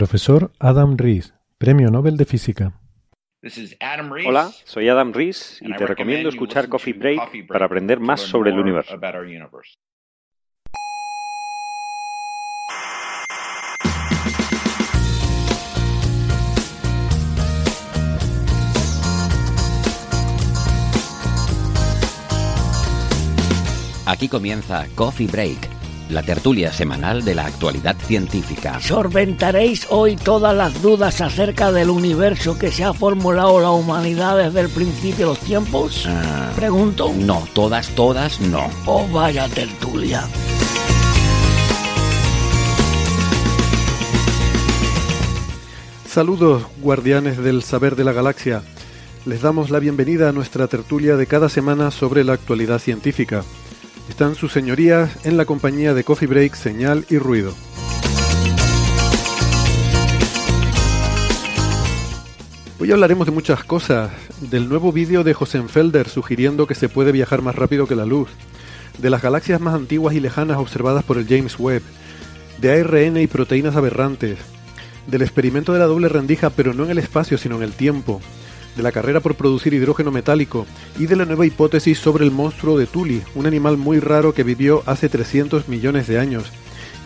Profesor Adam Rees, Premio Nobel de Física. Hola, soy Adam Rees y te recomiendo escuchar Coffee Break para aprender más sobre el universo. Aquí comienza Coffee Break, la tertulia semanal de la actualidad científica. Solventaréis hoy todas las dudas acerca del universo que se ha formulado la humanidad desde el principio de los tiempos. Ah, Pregunto. no, todas, todas, no. Oh, vaya tertulia. Saludos, guardianes del saber de la galaxia. Les damos la bienvenida a nuestra tertulia de cada semana sobre la actualidad científica. Están sus señorías en la compañía de Coffee Break, Señal y Ruido. Hoy hablaremos de muchas cosas, del nuevo vídeo de Felder sugiriendo que se puede viajar más rápido que la luz, de las galaxias más antiguas y lejanas observadas por el James Webb, de ARN y proteínas aberrantes, del experimento de la doble rendija pero no en el espacio sino en el tiempo, de la carrera por producir hidrógeno metálico y de la nueva hipótesis sobre el monstruo de Tuli, un animal muy raro que vivió hace 300 millones de años.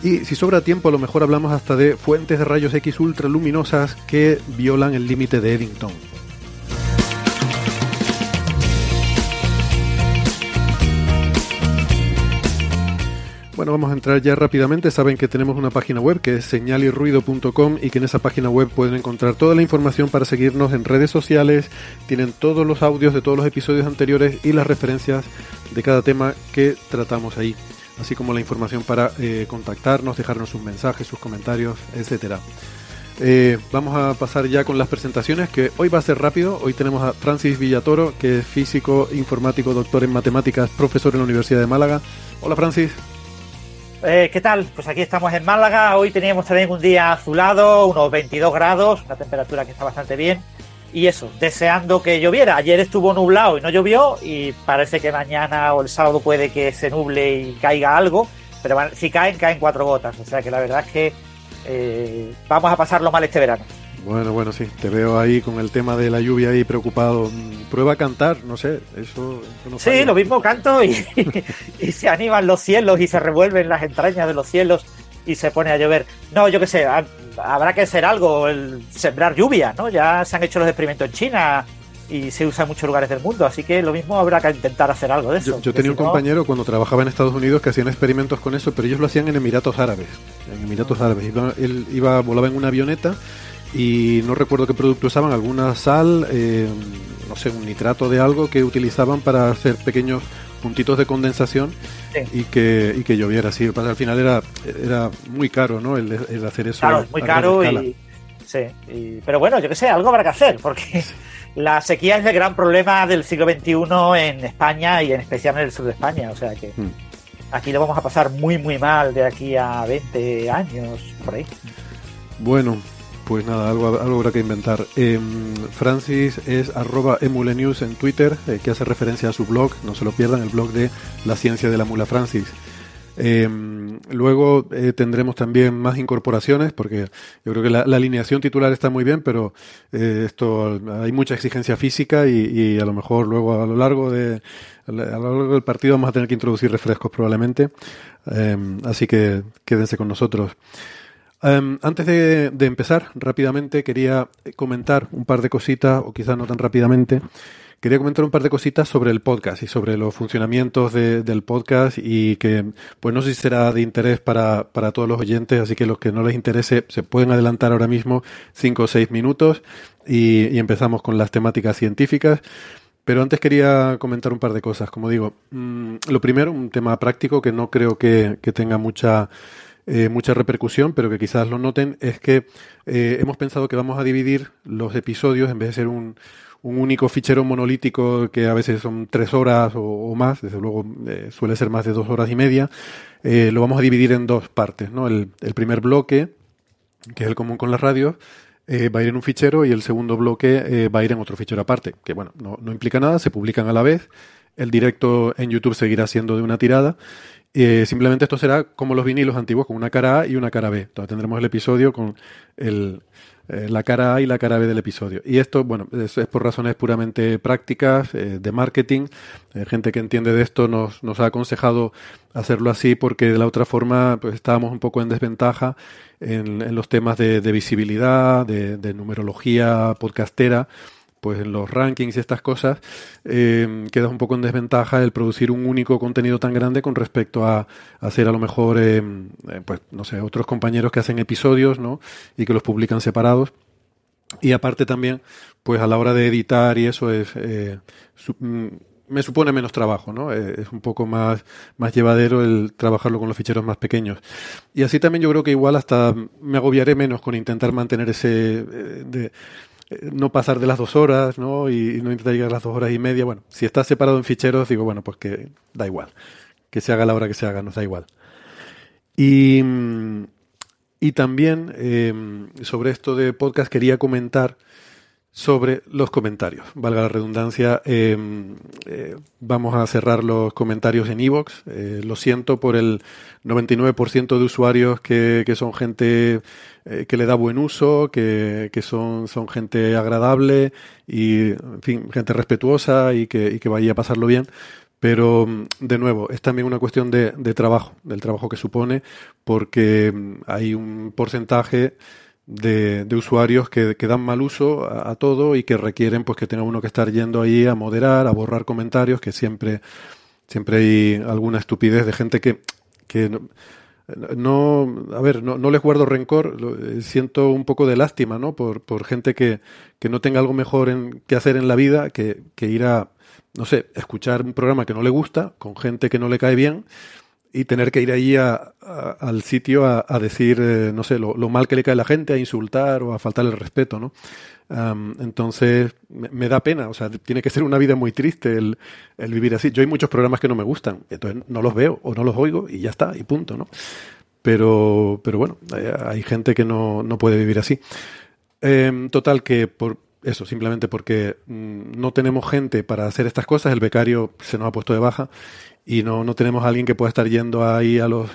Y si sobra tiempo a lo mejor hablamos hasta de fuentes de rayos X ultraluminosas que violan el límite de Eddington. Bueno, vamos a entrar ya rápidamente. Saben que tenemos una página web que es señalirruido.com y que en esa página web pueden encontrar toda la información para seguirnos en redes sociales. Tienen todos los audios de todos los episodios anteriores y las referencias de cada tema que tratamos ahí. Así como la información para eh, contactarnos, dejarnos sus mensajes, sus comentarios, etcétera. Eh, vamos a pasar ya con las presentaciones, que hoy va a ser rápido. Hoy tenemos a Francis Villatoro, que es físico, informático, doctor en matemáticas, profesor en la Universidad de Málaga. Hola Francis. Eh, ¿Qué tal? Pues aquí estamos en Málaga. Hoy teníamos también un día azulado, unos 22 grados, una temperatura que está bastante bien. Y eso, deseando que lloviera. Ayer estuvo nublado y no llovió. Y parece que mañana o el sábado puede que se nuble y caiga algo. Pero si caen, caen cuatro gotas. O sea que la verdad es que eh, vamos a pasarlo mal este verano. Bueno, bueno, sí, te veo ahí con el tema de la lluvia ahí preocupado. Prueba a cantar, no sé, eso, eso no Sí, falla. lo mismo canto y, y se animan los cielos y se revuelven las entrañas de los cielos y se pone a llover. No, yo qué sé, ha- habrá que hacer algo, el sembrar lluvia, ¿no? Ya se han hecho los experimentos en China y se usa en muchos lugares del mundo, así que lo mismo habrá que intentar hacer algo de eso. Yo, tenía un no- compañero cuando trabajaba en Estados Unidos que hacían experimentos con eso, pero ellos lo hacían en Emiratos Árabes. En Emiratos Árabes. Iba- él iba, volaba en una avioneta y no recuerdo qué producto usaban, alguna sal, eh, no sé, un nitrato de algo que utilizaban para hacer pequeños puntitos de condensación Sí. y que y que lloviera así. Al final era era muy caro, ¿no? El, el hacer eso. Claro, es muy caro y. Sí, y- pero bueno, yo qué sé, algo habrá que hacer, porque la sequía es el gran problema del siglo XXI en España y en especial en el sur de España. O sea que Hmm. aquí lo vamos a pasar muy, muy mal de aquí a 20 años, por ahí. Bueno, pues nada, algo, habrá que inventar. Em, Francis es arroba emulenews en Twitter, eh, que hace referencia a su blog, no se lo pierdan, el blog de la ciencia de la mula Francis. Em, luego eh, tendremos también más incorporaciones, porque yo creo que la, la alineación titular está muy bien, pero eh, esto hay mucha exigencia física y, y a lo mejor luego a lo largo de a lo largo del partido vamos a tener que introducir refrescos probablemente. Em, así que quédense con nosotros. Em, antes de, empezar, rápidamente quería comentar un par de cositas, o quizás no tan rápidamente. Quería comentar un par de cositas sobre el podcast y sobre los funcionamientos de- del podcast y que, pues no sé si será de interés para, para todos los oyentes, así que los que no les interese se pueden adelantar ahora mismo cinco o seis minutos y, y empezamos con las temáticas científicas. Pero antes quería comentar un par de cosas. Como digo, mm, lo primero, un tema práctico que no creo que, tenga mucha, eh, mucha repercusión, pero que quizás lo noten, es que eh, hemos pensado que vamos a dividir los episodios en vez de ser un, un único fichero monolítico que a veces son tres horas o, más, desde luego eh, suele ser más de dos horas y media, lo vamos a dividir en dos partes. ¿no? El, primer bloque, que es el común con las radios, eh, va a ir en un fichero y el segundo bloque eh, va a ir en otro fichero aparte, que bueno, no, no, implica nada, se publican a la vez, el directo en YouTube seguirá siendo de una tirada, eh, simplemente esto será como los vinilos antiguos, con una cara A y una cara B. Entonces tendremos el episodio con el, eh, la cara A y la cara B del episodio. Y esto, bueno, es, por razones puramente prácticas, eh, de marketing. Gente que entiende de esto nos, nos ha aconsejado hacerlo así porque de la otra forma pues estábamos un poco en desventaja en, los temas de, visibilidad, de numerología podcastera pues en los rankings y estas cosas eh, quedas un poco en desventaja el producir un único contenido tan grande con respecto a, hacer a lo mejor, eh, eh, pues no sé, otros compañeros que hacen episodios, ¿no? Y que los publican separados. Y aparte también, pues a la hora de editar y eso es... Mm, me supone menos trabajo, ¿no? es un poco más, más llevadero el trabajarlo con los ficheros más pequeños. Y así también yo creo que igual hasta me agobiaré menos con intentar mantener ese, eh, no pasar de las dos horas, ¿no? Y, no intentar llegar a las dos horas y media. Bueno, si está separado en ficheros, digo, bueno, pues que da igual. Que se haga la hora que se haga, nos da igual. Y, y también eh, sobre esto de podcast quería comentar sobre los comentarios. Valga la redundancia, em, eh, vamos a cerrar los comentarios en Evox. Eh, lo siento por el 99% de usuarios que, que son gente eh, que le da buen uso, que, que, son, son gente agradable y, en fin, gente respetuosa y que, y que vaya a pasarlo bien. Pero, de nuevo, es también una cuestión de, de trabajo, del trabajo que supone, porque em, hay un porcentaje de, de usuarios que, que, dan mal uso a, todo y que requieren pues que tenga uno que estar yendo ahí a moderar, a borrar comentarios, que siempre, siempre hay alguna estupidez de gente que, que no, a ver, no, no les guardo rencor, eh, siento un poco de lástima, ¿no? Por, por gente que, que no tenga algo mejor en, que hacer en la vida que, que ir a, no sé, escuchar un programa que no le gusta, con gente que no le cae bien, y tener que ir ahí a, al sitio a, a decir, eh, no sé, lo, mal que le cae a la gente, a insultar o a faltarle el respeto, ¿no? Um, entonces, me, da pena, o sea, tiene que ser una vida muy triste el, vivir así. Yo hay muchos programas que no me gustan, entonces no los veo o no los oigo y ya está, y punto, ¿no? Pero, pero bueno, hay, hay gente que no, no puede vivir así. Eh, total, que por, eso, simplemente porque mm, no tenemos gente para hacer estas cosas, el becario se nos ha puesto de baja y no, no tenemos a alguien que pueda estar yendo ahí a los,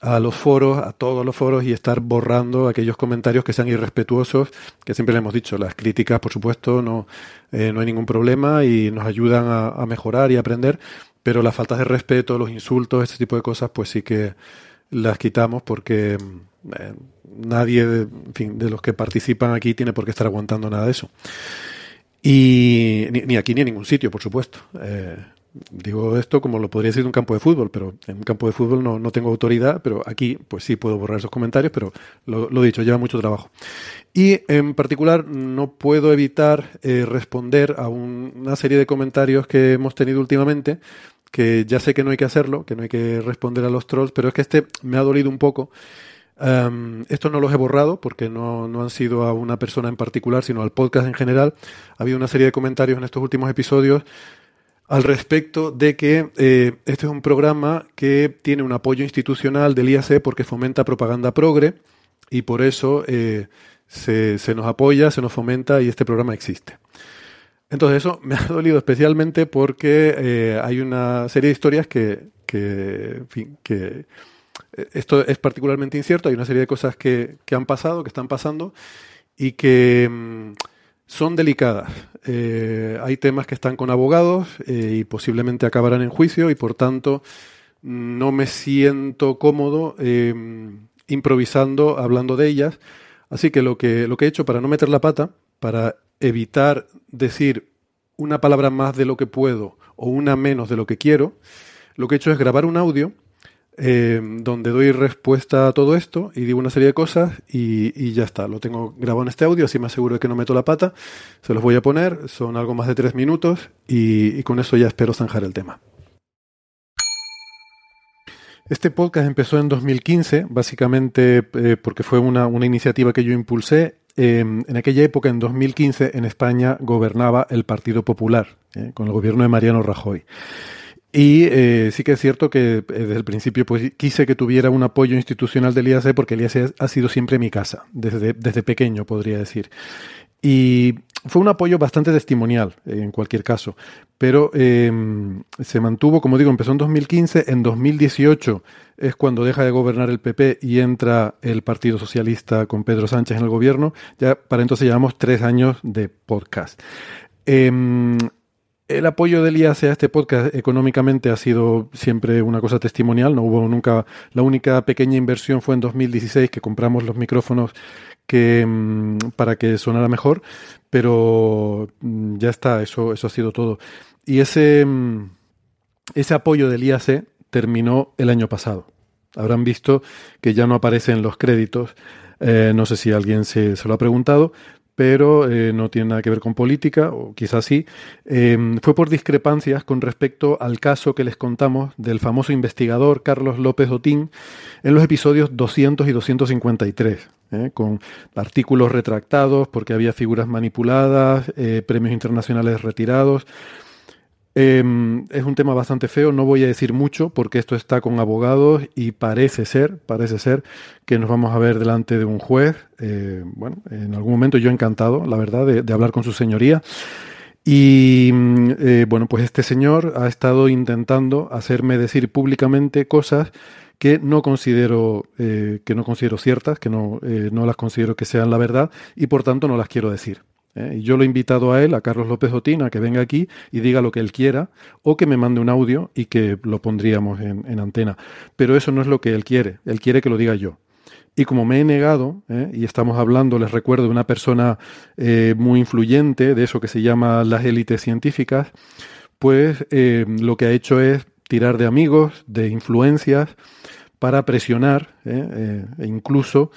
a los foros, a todos los foros y estar borrando aquellos comentarios que sean irrespetuosos, que siempre le hemos dicho, las críticas, por supuesto, no, eh, no hay ningún problema y nos ayudan a, mejorar y aprender, pero las faltas de respeto, los insultos, este tipo de cosas, pues sí que las quitamos porque eh, nadie, de, en fin, de los que participan aquí tiene por qué estar aguantando nada de eso. Y ni, ni aquí ni en ningún sitio, por supuesto. Eh, Digo esto como lo podría decir un campo de fútbol, pero en un campo de fútbol no, no tengo autoridad, pero aquí pues sí puedo borrar esos comentarios, pero lo, lo dicho, lleva mucho trabajo. Y en particular no puedo evitar eh, responder a un, una serie de comentarios que hemos tenido últimamente, que ya sé que no hay que hacerlo, que no hay que responder a los trolls, pero es que este me ha dolido un poco. Um, esto no los he borrado porque no, no, han sido a una persona en particular, sino al podcast en general. Ha habido una serie de comentarios en estos últimos episodios al respecto de que eh, este es un programa que tiene un apoyo institucional del IAC porque fomenta propaganda progre y por eso eh, se, nos apoya, se nos fomenta y este programa existe. Entonces eso me ha dolido especialmente porque eh, hay una serie de historias que, en fin, que esto es particularmente incierto, hay una serie de cosas que, que han pasado, que están pasando y que... Mmm, son delicadas. Eh, hay temas que están con abogados eh, y posiblemente acabarán en juicio y por tanto no me siento cómodo eh, improvisando hablando de ellas. Así que lo, que lo que he hecho para no meter la pata, para evitar decir una palabra más de lo que puedo o una menos de lo que quiero, lo que he hecho es grabar un audio eh, donde doy respuesta a todo esto y digo una serie de cosas y, ya está. Lo tengo grabado en este audio, así me aseguro de que no meto la pata. Se los voy a poner, son algo más de tres minutos y, con eso ya espero zanjar el tema. Este podcast empezó en 2015, básicamente eh, porque fue una, iniciativa que yo impulsé. Em, en aquella época, en 2015, en España gobernaba el Partido Popular, eh, con el gobierno de Mariano Rajoy. Y eh, sí que es cierto que desde el principio pues, quise que tuviera un apoyo institucional del IAC porque el IAC ha sido siempre mi casa, desde, desde pequeño podría decir. Y fue un apoyo bastante testimonial, en cualquier caso, pero em, se mantuvo, como digo, empezó en 2015, en 2018 es cuando deja de gobernar el PP y entra el Partido Socialista con Pedro Sánchez en el gobierno, ya para entonces llevamos tres años de podcast. Em, el apoyo del IAC a este podcast económicamente ha sido siempre una cosa testimonial, no hubo nunca, la única pequeña inversión fue en 2016 que compramos los micrófonos que, mm, para que sonara mejor, pero mm, ya está, eso, eso ha sido todo. Y ese, mm, ese apoyo del IAC terminó el año pasado. Habrán visto que ya no aparece en los créditos. Eh, no sé si alguien se, se, lo ha preguntado, pero eh, no tiene nada que ver con política, o quizás sí, em, fue por discrepancias con respecto al caso que les contamos del famoso investigador Carlos López Otín en los episodios 200 y 253, ¿eh? con artículos retractados porque había figuras manipuladas, eh, premios internacionales retirados. Em, es un tema bastante feo, no voy a decir mucho porque esto está con abogados y parece ser, parece ser que nos vamos a ver delante de un juez. Eh, bueno, en algún momento yo encantado, la verdad, de, hablar con su señoría. Y mm, eh, bueno, pues este señor ha estado intentando hacerme decir públicamente cosas que no considero eh, que no considero ciertas, que no, no las considero que sean la verdad y por tanto no las quiero decir. ¿Eh? Y yo lo he invitado a él, a Carlos López Otín, a que venga aquí y diga lo que él quiera, o que me mande un audio y que lo pondríamos en, antena. Pero eso no es lo que él quiere, él quiere que lo diga yo. Y como me he negado, ¿eh? y estamos hablando, les recuerdo, de una persona eh, muy influyente, de eso que se llama las élites científicas, pues lo que ha hecho es tirar de amigos, de influencias, para presionar, e incluso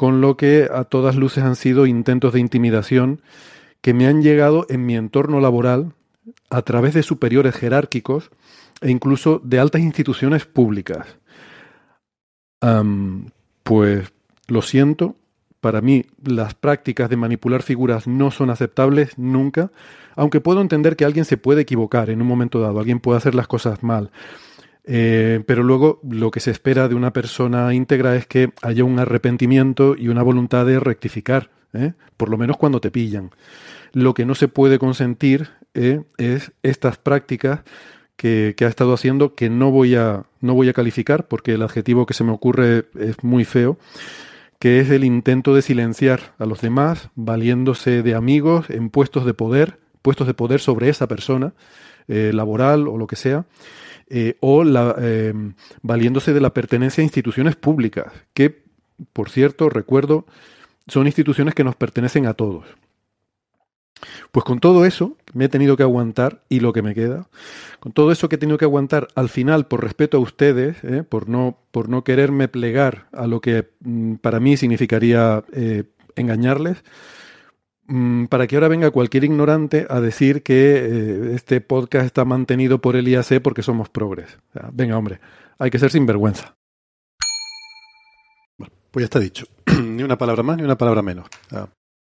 con lo que a todas luces han sido intentos de intimidación que me han llegado en mi entorno laboral a través de superiores jerárquicos e incluso de altas instituciones públicas. pues lo siento, para mí las prácticas de manipular figuras no son aceptables nunca, aunque puedo entender que alguien se puede equivocar en un momento dado, alguien puede hacer las cosas mal. Eh, pero luego lo que se espera de una persona íntegra es que haya un arrepentimiento y una voluntad de rectificar, ¿eh? por lo menos cuando te pillan. Lo que no se puede consentir ¿eh? es estas prácticas que, ha estado haciendo que no voy, a, no voy a calificar porque el adjetivo que se me ocurre es muy feo, que es el intento de silenciar a los demás valiéndose de amigos en puestos de poder, puestos de poder sobre esa persona, laboral o lo que sea, eh, o la, eh, valiéndose de la pertenencia a instituciones públicas, que, por cierto, recuerdo, son instituciones que nos pertenecen a todos. Pues con todo eso me he tenido que aguantar y lo que me queda, con todo eso que he tenido que aguantar al final por respeto a ustedes, eh, por, no, por no quererme plegar a lo que mm, para mí significaría engañarles, Mm, para que ahora venga cualquier ignorante a decir que eh, este podcast está mantenido por el IAC porque somos progres. venga, hombre, hay que ser sinvergüenza. Bueno, pues ya está dicho. ni una palabra más ni una palabra menos.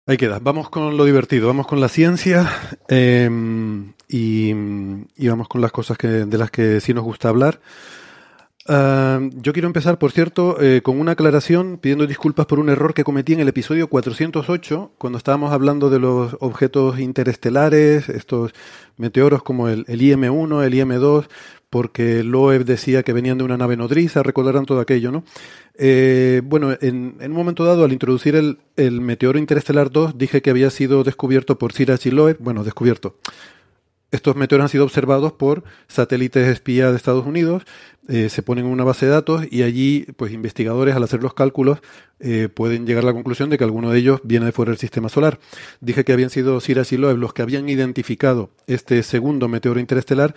ahí queda. Vamos con lo divertido, vamos con la ciencia em, y, vamos con las cosas que, de las que sí nos gusta hablar. Ah, yo quiero empezar, por cierto, eh, con una aclaración pidiendo disculpas por un error que cometí en el episodio 408, cuando estábamos hablando de los objetos interestelares, estos meteoros como el, IM-1, el IM-2, porque Loeb decía que venían de una nave nodriza, recordarán todo aquello, ¿no? Eh, bueno, en, un momento dado, al introducir el, el meteoro interestelar 2, dije que había sido descubierto por Sirach y Loeb, bueno, descubierto estos meteoros han sido observados por satélites espía de Estados Unidos, eh, se ponen en una base de datos y allí, pues investigadores al hacer los cálculos eh, pueden llegar a la conclusión de que alguno de ellos viene de fuera del sistema solar. Dije que habían sido Sirius y los que habían identificado este segundo meteoro interestelar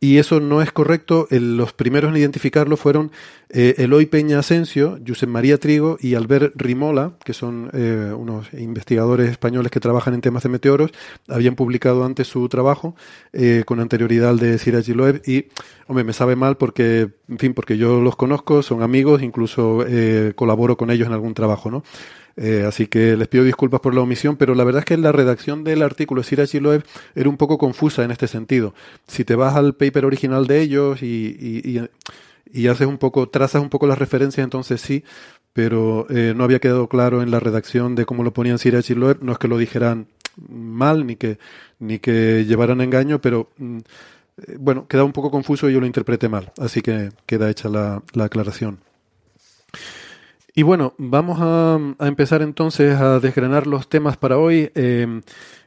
y eso no es correcto. los primeros en identificarlo fueron eh, Eloy Peña Asensio, Josep María Trigo y Albert Rimola, que son eh, unos investigadores españoles que trabajan en temas de meteoros. Habían publicado antes su trabajo eh, con anterioridad al de Siraj Loeb y, hombre, me sabe mal porque, en fin, porque yo los conozco, son amigos, incluso colaboro con ellos en algún trabajo, ¿no? Eh, así que les pido disculpas por la omisión, pero la verdad es que la redacción del artículo de Siraj Loeb era un poco confusa en este sentido. Si te vas al paper original de ellos y, haces un poco, trazas un poco las referencias, entonces sí, pero eh, no había quedado claro en la redacción de cómo lo ponían Siraj y Loeb. No es que lo dijeran mal ni que, ni que llevaran engaño, pero mm, eh, bueno, queda un poco confuso y yo lo interpreté mal. Así que queda hecha la aclaración. Y bueno, vamos a, empezar entonces a desgranar los temas para hoy. Eh,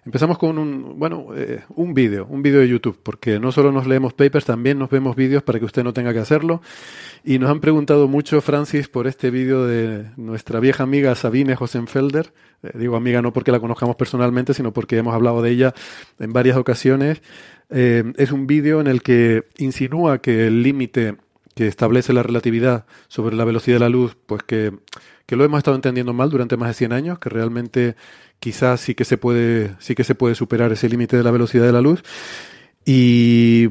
empezamos con un, bueno, eh, un vídeo, un vídeo de YouTube, porque no solo nos leemos papers, también nos vemos vídeos para que usted no tenga que hacerlo. Y nos han preguntado mucho, Francis, por este vídeo de nuestra vieja amiga Sabine Hosenfelder. Eh, digo amiga no porque la conozcamos personalmente, sino porque hemos hablado de ella en varias ocasiones. es un vídeo en el que insinúa que el límite que establece la relatividad sobre la velocidad de la luz, pues que, lo hemos estado entendiendo mal durante más de 100 años, que realmente quizás sí que se puede, sí que se puede superar ese límite de la velocidad de la luz. Y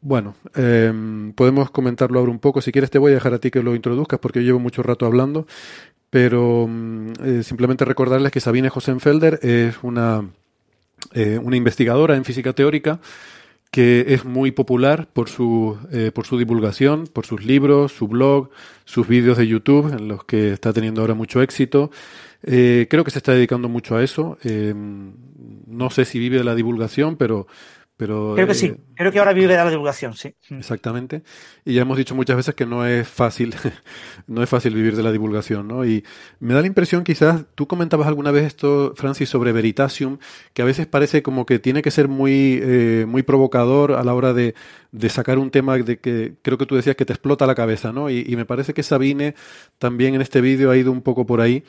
bueno, em, podemos comentarlo ahora un poco. Si quieres te voy a dejar a ti que lo introduzcas porque yo llevo mucho rato hablando, pero mm, eh, simplemente recordarles que Sabine Hosenfelder es una, eh, una investigadora en física teórica que es muy popular por su, eh, por su divulgación, por sus libros, su blog, sus vídeos de YouTube, en los que está teniendo ahora mucho éxito. Eh, creo que se está dedicando mucho a eso. Eh, no sé si vive de la divulgación, pero pero, creo que sí, eh, creo que ahora vive de la divulgación, sí. Exactamente. Y ya hemos dicho muchas veces que no es fácil, no es fácil vivir de la divulgación, ¿no? Y me da la impresión, quizás, tú comentabas alguna vez esto, Francis, sobre Veritasium, que a veces parece como que tiene que ser muy, eh, muy provocador a la hora de, de sacar un tema de que creo que tú decías que te explota la cabeza, ¿no? Y, y me parece que Sabine también en este vídeo ha ido un poco por ahí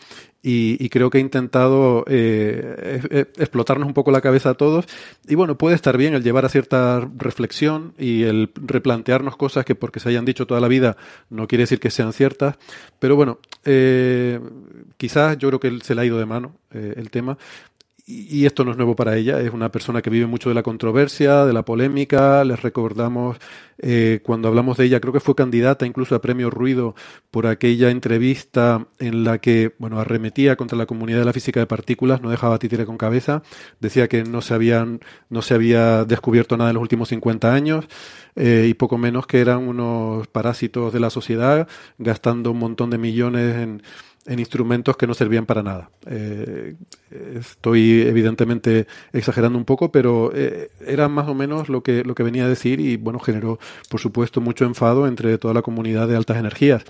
y, creo que ha intentado eh, explotarnos un poco la cabeza a todos. Y bueno, puede estar bien el llevar a cierta reflexión y el replantearnos cosas que porque se hayan dicho toda la vida no quiere decir que sean ciertas. Pero bueno, eh, quizás yo creo que se le ha ido de mano eh, el tema y esto no es nuevo para ella, es una persona que vive mucho de la controversia, de la polémica. Les recordamos eh, cuando hablamos de ella, creo que fue candidata incluso a premio Ruido por aquella entrevista en la que, bueno, arremetía contra la comunidad de la física de partículas, no dejaba títere con cabeza, decía que no se habían, no se había descubierto nada en los últimos 50 años. Eh, y poco menos que eran unos parásitos de la sociedad, gastando un montón de millones en, en instrumentos que no servían para nada. Eh, estoy evidentemente exagerando un poco, pero eh, era más o menos lo que, lo que venía a decir y bueno, generó por supuesto mucho enfado entre toda la comunidad de altas energías.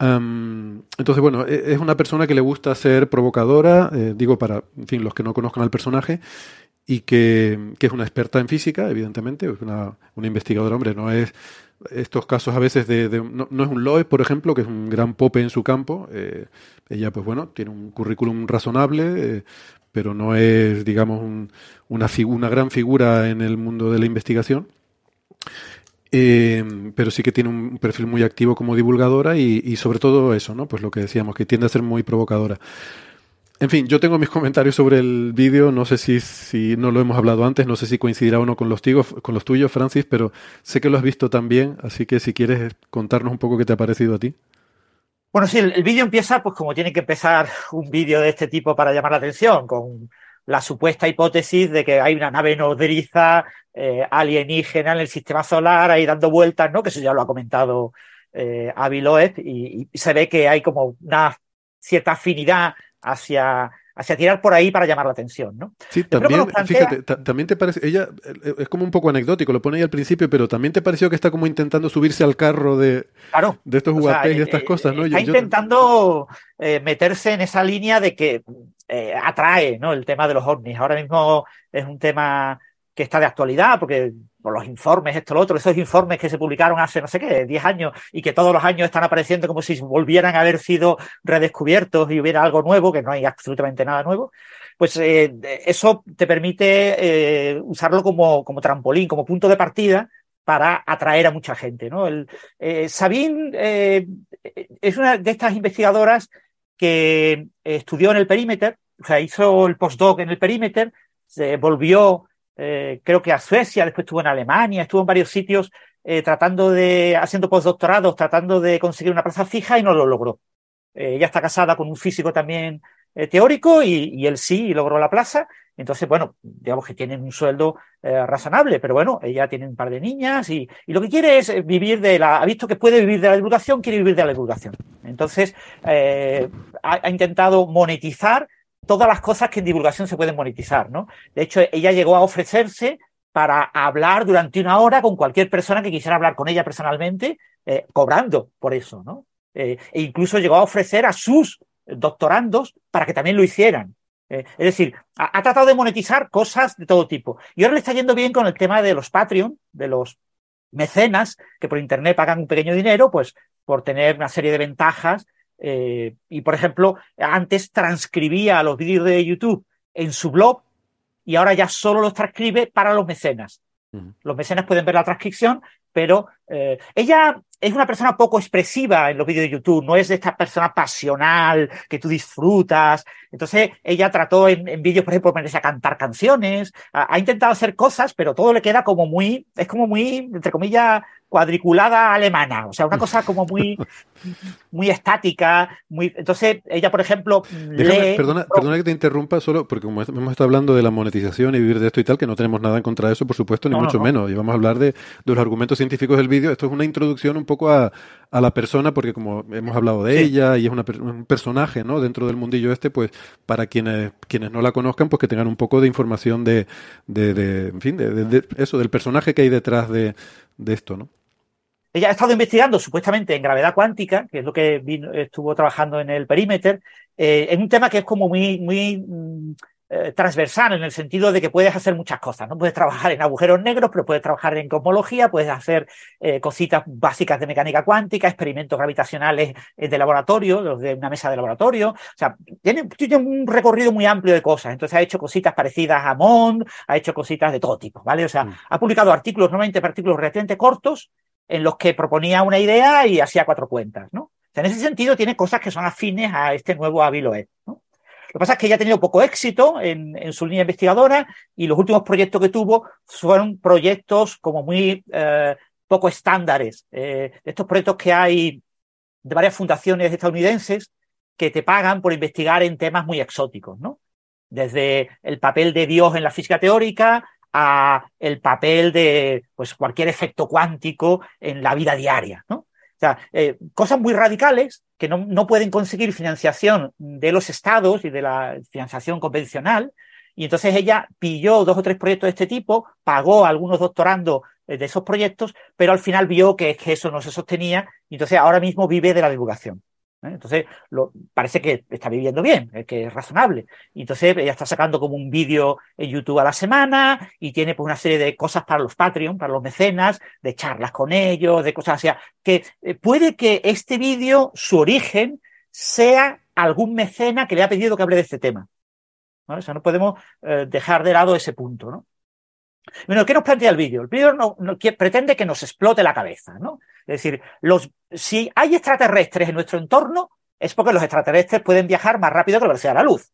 entonces, bueno, e, es una persona que le gusta ser provocadora, eh, digo para, en fin, los que no conozcan al personaje, y que, que es una experta en física, evidentemente, es una, una investigadora, hombre, no es estos casos a veces de, no, es un Loeb, por ejemplo, que es un gran pope en su campo. Eh, ella, pues bueno, tiene un currículum razonable, eh, pero no es, digamos, una, una gran figura en el mundo de la investigación. Eh, pero sí que tiene un perfil muy activo como divulgadora y, y, sobre todo eso, ¿no? Pues lo que decíamos, que tiende a ser muy provocadora. En fin, yo tengo mis comentarios sobre el vídeo, no sé si, si no lo hemos hablado antes, no sé si coincidirá uno con los, con los tuyos, Francis, pero sé que lo has visto también, así que si quieres contarnos un poco qué te ha parecido a ti. Bueno, sí, el, vídeo empieza pues como tiene que empezar un vídeo de este tipo para llamar la atención, con la supuesta hipótesis de que hay una nave nodriza eh, alienígena en el sistema solar ahí dando vueltas, ¿no? Que eso ya lo ha comentado eh, Avi Loeb y se ve que hay como una cierta afinidad hacia, hacia tirar por ahí para llamar la atención, ¿no? Sí, también, fíjate, también te parece, ella eh, es como un poco anecdótico, lo pone ahí al principio, pero también te pareció que está como intentando subirse al carro de, de estos juguetes y de estas eh, cosas, ¿no? Está intentando eh, meterse en esa línea de que atrae, ¿no? El tema de los ovnis. Ahora mismo es un tema que está de actualidad, porque por los informes, esto, lo otro, esos informes que se publicaron hace, no sé qué, 10 años y que todos los años están apareciendo como si volvieran a haber sido redescubiertos y hubiera algo nuevo, que no hay absolutamente nada nuevo, pues eh, eso te permite eh, usarlo como, como trampolín, como punto de partida para atraer a mucha gente. ¿no? El, eh, Sabine es una de estas investigadoras que estudió en el perímetro, o sea, hizo el postdoc en el perímetro, se volvió, eh, creo que a Suecia, después estuvo en Alemania, estuvo en varios sitios tratando de, haciendo postdoctorados, tratando de conseguir una plaza fija y no lo logró. ella está casada con un físico también teórico y, y, él sí logró la plaza entonces, bueno, digamos que tienen un sueldo eh, razonable, pero bueno, ella tiene un par de niñas y, lo que quiere es eh, vivir de la, ha visto que puede vivir de la divulgación, quiere vivir de la divulgación. Entonces, eh, ha, intentado monetizar todas las cosas que en divulgación se pueden monetizar, ¿no? De hecho, ella llegó a ofrecerse para hablar durante una hora con cualquier persona que quisiera hablar con ella personalmente, cobrando por eso, ¿no? e incluso llegó a ofrecer a sus doctorandos para que también lo hicieran. Eh, es decir, ha, tratado de monetizar cosas de todo tipo. Y ahora le está yendo bien con el tema de los Patreon, de los mecenas, que por Internet pagan un pequeño dinero, pues por tener una serie de ventajas. Eh, y, por ejemplo, antes transcribía los vídeos de YouTube en su blog y ahora ya solo los transcribe para los mecenas. Los mecenas pueden ver la transcripción, pero eh, ella es una persona poco expresiva en los vídeos de YouTube, no es de esta persona pasional que tú disfrutas. Entonces, ella trató en, vídeos, por ejemplo, ponerse a cantar canciones, ha, intentado hacer cosas, pero todo le queda como muy, es como muy, entre comillas, cuadriculada alemana, o sea, una cosa como muy, muy estática, muy, entonces ella, por ejemplo, perdona, perdona que te interrumpa solo, porque como hemos estado hablando de la monetización y vivir de esto y tal, que no tenemos nada en contra de eso, por supuesto, ni mucho menos, y vamos a hablar de, de, los argumentos científicos del vídeo, esto es una introducción un poco a, a la persona, porque como hemos hablado de ella y es un personaje, ¿no? Dentro del mundillo este, pues para quienes, quienes no la conozcan, pues que tengan un poco de información de, de, de en fin, de, eso, del personaje que hay detrás de, de esto, ¿no? Ella ha estado investigando supuestamente en gravedad cuántica, que es lo que estuvo trabajando en el perímetro, eh, en un tema que es como muy, muy mm, eh, transversal en el sentido de que puedes hacer muchas cosas, ¿no? Puedes trabajar en agujeros negros, pero puedes trabajar en cosmología, puedes hacer eh, cositas básicas de mecánica cuántica, experimentos gravitacionales de laboratorio, los de una mesa de laboratorio. O sea, tiene, tiene, un recorrido muy amplio de cosas. Entonces ha hecho cositas parecidas a Mond, ha hecho cositas de todo tipo, ¿vale? O sea, mm. ha publicado artículos, normalmente artículos relativamente cortos, en los que proponía una idea y hacía cuatro cuentas, ¿no? En ese sentido tiene cosas que son afines a este nuevo Aviloed, ¿no? Lo que pasa es que ella ha tenido poco éxito en, su línea investigadora y los últimos proyectos que tuvo fueron proyectos como muy eh, poco estándares. Eh, estos proyectos que hay de varias fundaciones estadounidenses que te pagan por investigar en temas muy exóticos, ¿no? Desde el papel de Dios en la física teórica a el papel de pues, cualquier efecto cuántico en la vida diaria, ¿no? O sea, eh, cosas muy radicales que no, no, pueden conseguir financiación de los estados y de la financiación convencional. Y entonces ella pilló dos o tres proyectos de este tipo, pagó algunos doctorandos eh, de esos proyectos, pero al final vio que, que eso no se sostenía y entonces ahora mismo vive de la divulgación. ¿Eh? Entonces, lo, parece que está viviendo bien, eh, que es razonable. Y entonces ella está sacando como un vídeo en YouTube a la semana y tiene pues una serie de cosas para los Patreon, para los mecenas, de charlas con ellos, de cosas así. Que eh, puede que este vídeo, su origen, sea algún mecena que le ha pedido que hable de este tema. ¿no? O sea, no podemos dejar de lado ese punto, ¿no? Bueno, ¿qué nos plantea el vídeo? El vídeo no, pretende que nos explote la cabeza, ¿no? Es decir, los, si hay extraterrestres en nuestro entorno, es porque los extraterrestres pueden viajar más rápido que la velocidad de la luz.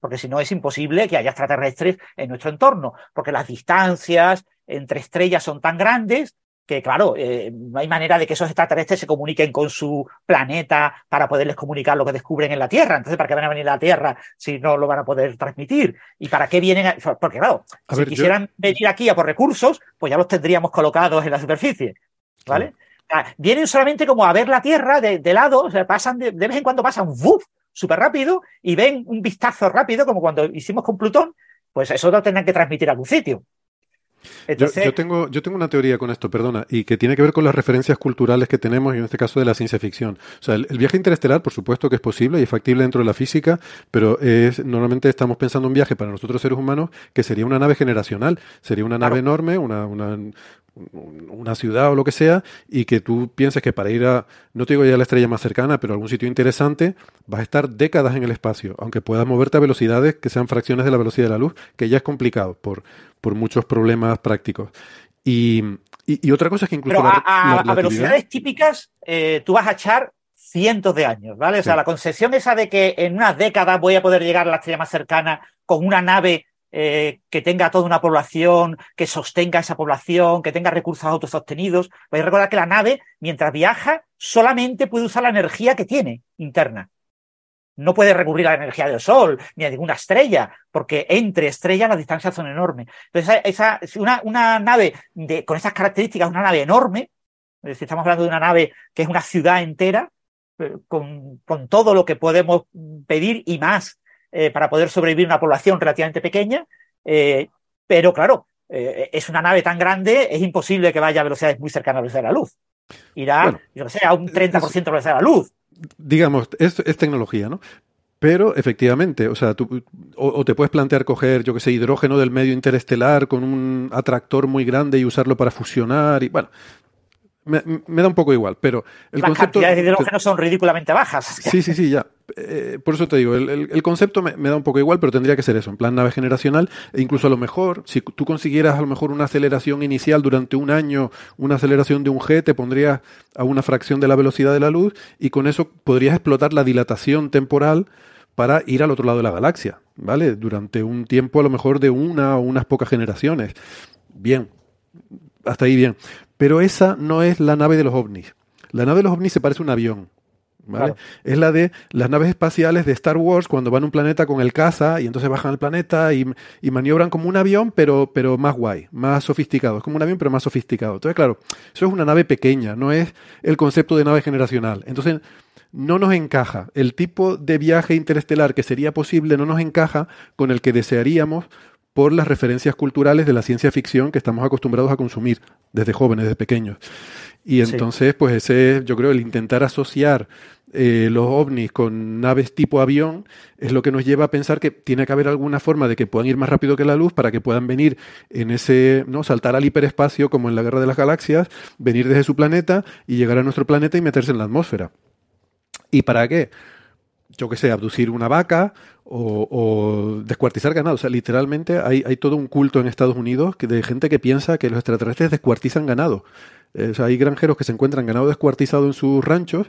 Porque si no es imposible que haya extraterrestres en nuestro entorno, porque las distancias entre estrellas son tan grandes que claro, eh, no hay manera de que esos extraterrestres se comuniquen con su planeta para poderles comunicar lo que descubren en la Tierra. Entonces, ¿para qué van a venir a la Tierra si no lo van a poder transmitir? ¿Y para qué vienen? Porque claro, si quisieran venir aquí a por recursos, pues ya los tendríamos colocados en la superficie. ¿Vale? vienen solamente como a ver la Tierra de, lado, o sea, pasan de, vez en cuando pasan ¡vuf! súper rápido y ven un vistazo rápido, como cuando hicimos con Plutón, pues eso lo tendrán que transmitir a algún sitio yo, tengo, yo tengo una teoría con esto, perdona, y que tiene que ver con las referencias culturales que tenemos, y en este caso de la ciencia ficción. O sea, el, viaje interestelar, por supuesto que es posible y es factible dentro de la física, pero es, normalmente estamos pensando en un viaje para nosotros seres humanos que sería una nave generacional, sería una nave enorme, una, una, una ciudad o lo que sea, y que tú pienses que para ir a, no te digo ya a la estrella más cercana, pero a algún sitio interesante, vas a estar décadas en el espacio, aunque puedas moverte a velocidades que sean fracciones de la velocidad de la luz, que ya es complicado por, por muchos problemas prácticos. Y, Y, otra cosa es que incluso a, velocidades típicas eh, tú vas a echar cientos de años, ¿vale? O sea, la concepción esa de que en unas décadas voy a poder llegar a la estrella más cercana con una nave eh, que tenga toda una población, que sostenga esa población, que tenga recursos autosostenidos. Voy a recordar que la nave, mientras viaja, solamente puede usar la energía que tiene interna. No puede recurrir a la energía del Sol ni a ninguna estrella, porque entre estrellas las distancias son enormes. Entonces, esa, una, nave con esas características, una nave enorme, decir, estamos hablando de una nave que es una ciudad entera, eh, con todo lo que podemos pedir y más eh, para poder sobrevivir una población relativamente pequeña, eh, pero claro, es una nave tan grande, es imposible que vaya a velocidades muy cercanas a la velocidad de la luz. Irá, yo sé, a un 30% de la velocidad de la luz digamos, es, es tecnología, ¿no? Pero efectivamente, o sea, tú, o, te puedes plantear coger, yo que sé, hidrógeno del medio interestelar con un atractor muy grande y usarlo para fusionar y bueno, me, da un poco igual, pero el Las concepto... cantidades de hidrógeno son ridículamente bajas. Sí, sí, sí, ya. Eh, por eso te digo, el, concepto me, da un poco igual, pero tendría que ser eso, en plan nave generacional, e incluso a lo mejor, si tú consiguieras a lo mejor una aceleración inicial durante un año, una aceleración de un G, te pondrías a una fracción de la velocidad de la luz y con eso podrías explotar la dilatación temporal para ir al otro lado de la galaxia, ¿vale? Durante un tiempo a lo mejor de una o unas pocas generaciones. Bien, hasta ahí bien. Pero esa no es la nave de los ovnis. La nave de los ovnis se parece a un avión. ¿vale? Es la de las naves espaciales de Star Wars cuando van a un planeta con el caza y entonces bajan al planeta y, maniobran como un avión, pero, pero más guay, más sofisticado. Es como un avión, pero más sofisticado. Entonces, claro, eso es una nave pequeña, no es el concepto de nave generacional. Entonces, no nos encaja. El tipo de viaje interestelar que sería posible no nos encaja con el que desearíamos por las referencias culturales de la ciencia ficción que estamos acostumbrados a consumir desde jóvenes, desde pequeños. Y entonces, pues ese, yo creo, el intentar asociar eh, los ovnis con naves tipo avión es lo que nos lleva a pensar que tiene que haber alguna forma de que puedan ir más rápido que la luz para que puedan venir en ese, ¿no? Saltar al hiperespacio como en la Guerra de las Galaxias, venir desde su planeta y llegar a nuestro planeta y meterse en la atmósfera. ¿Y para qué? yo que sé, abducir una vaca o, descuartizar ganado. O sea, literalmente hay, todo un culto en Estados Unidos de gente que piensa que los extraterrestres descuartizan ganado. Eh, o sea, hay granjeros que se encuentran ganado descuartizado en sus ranchos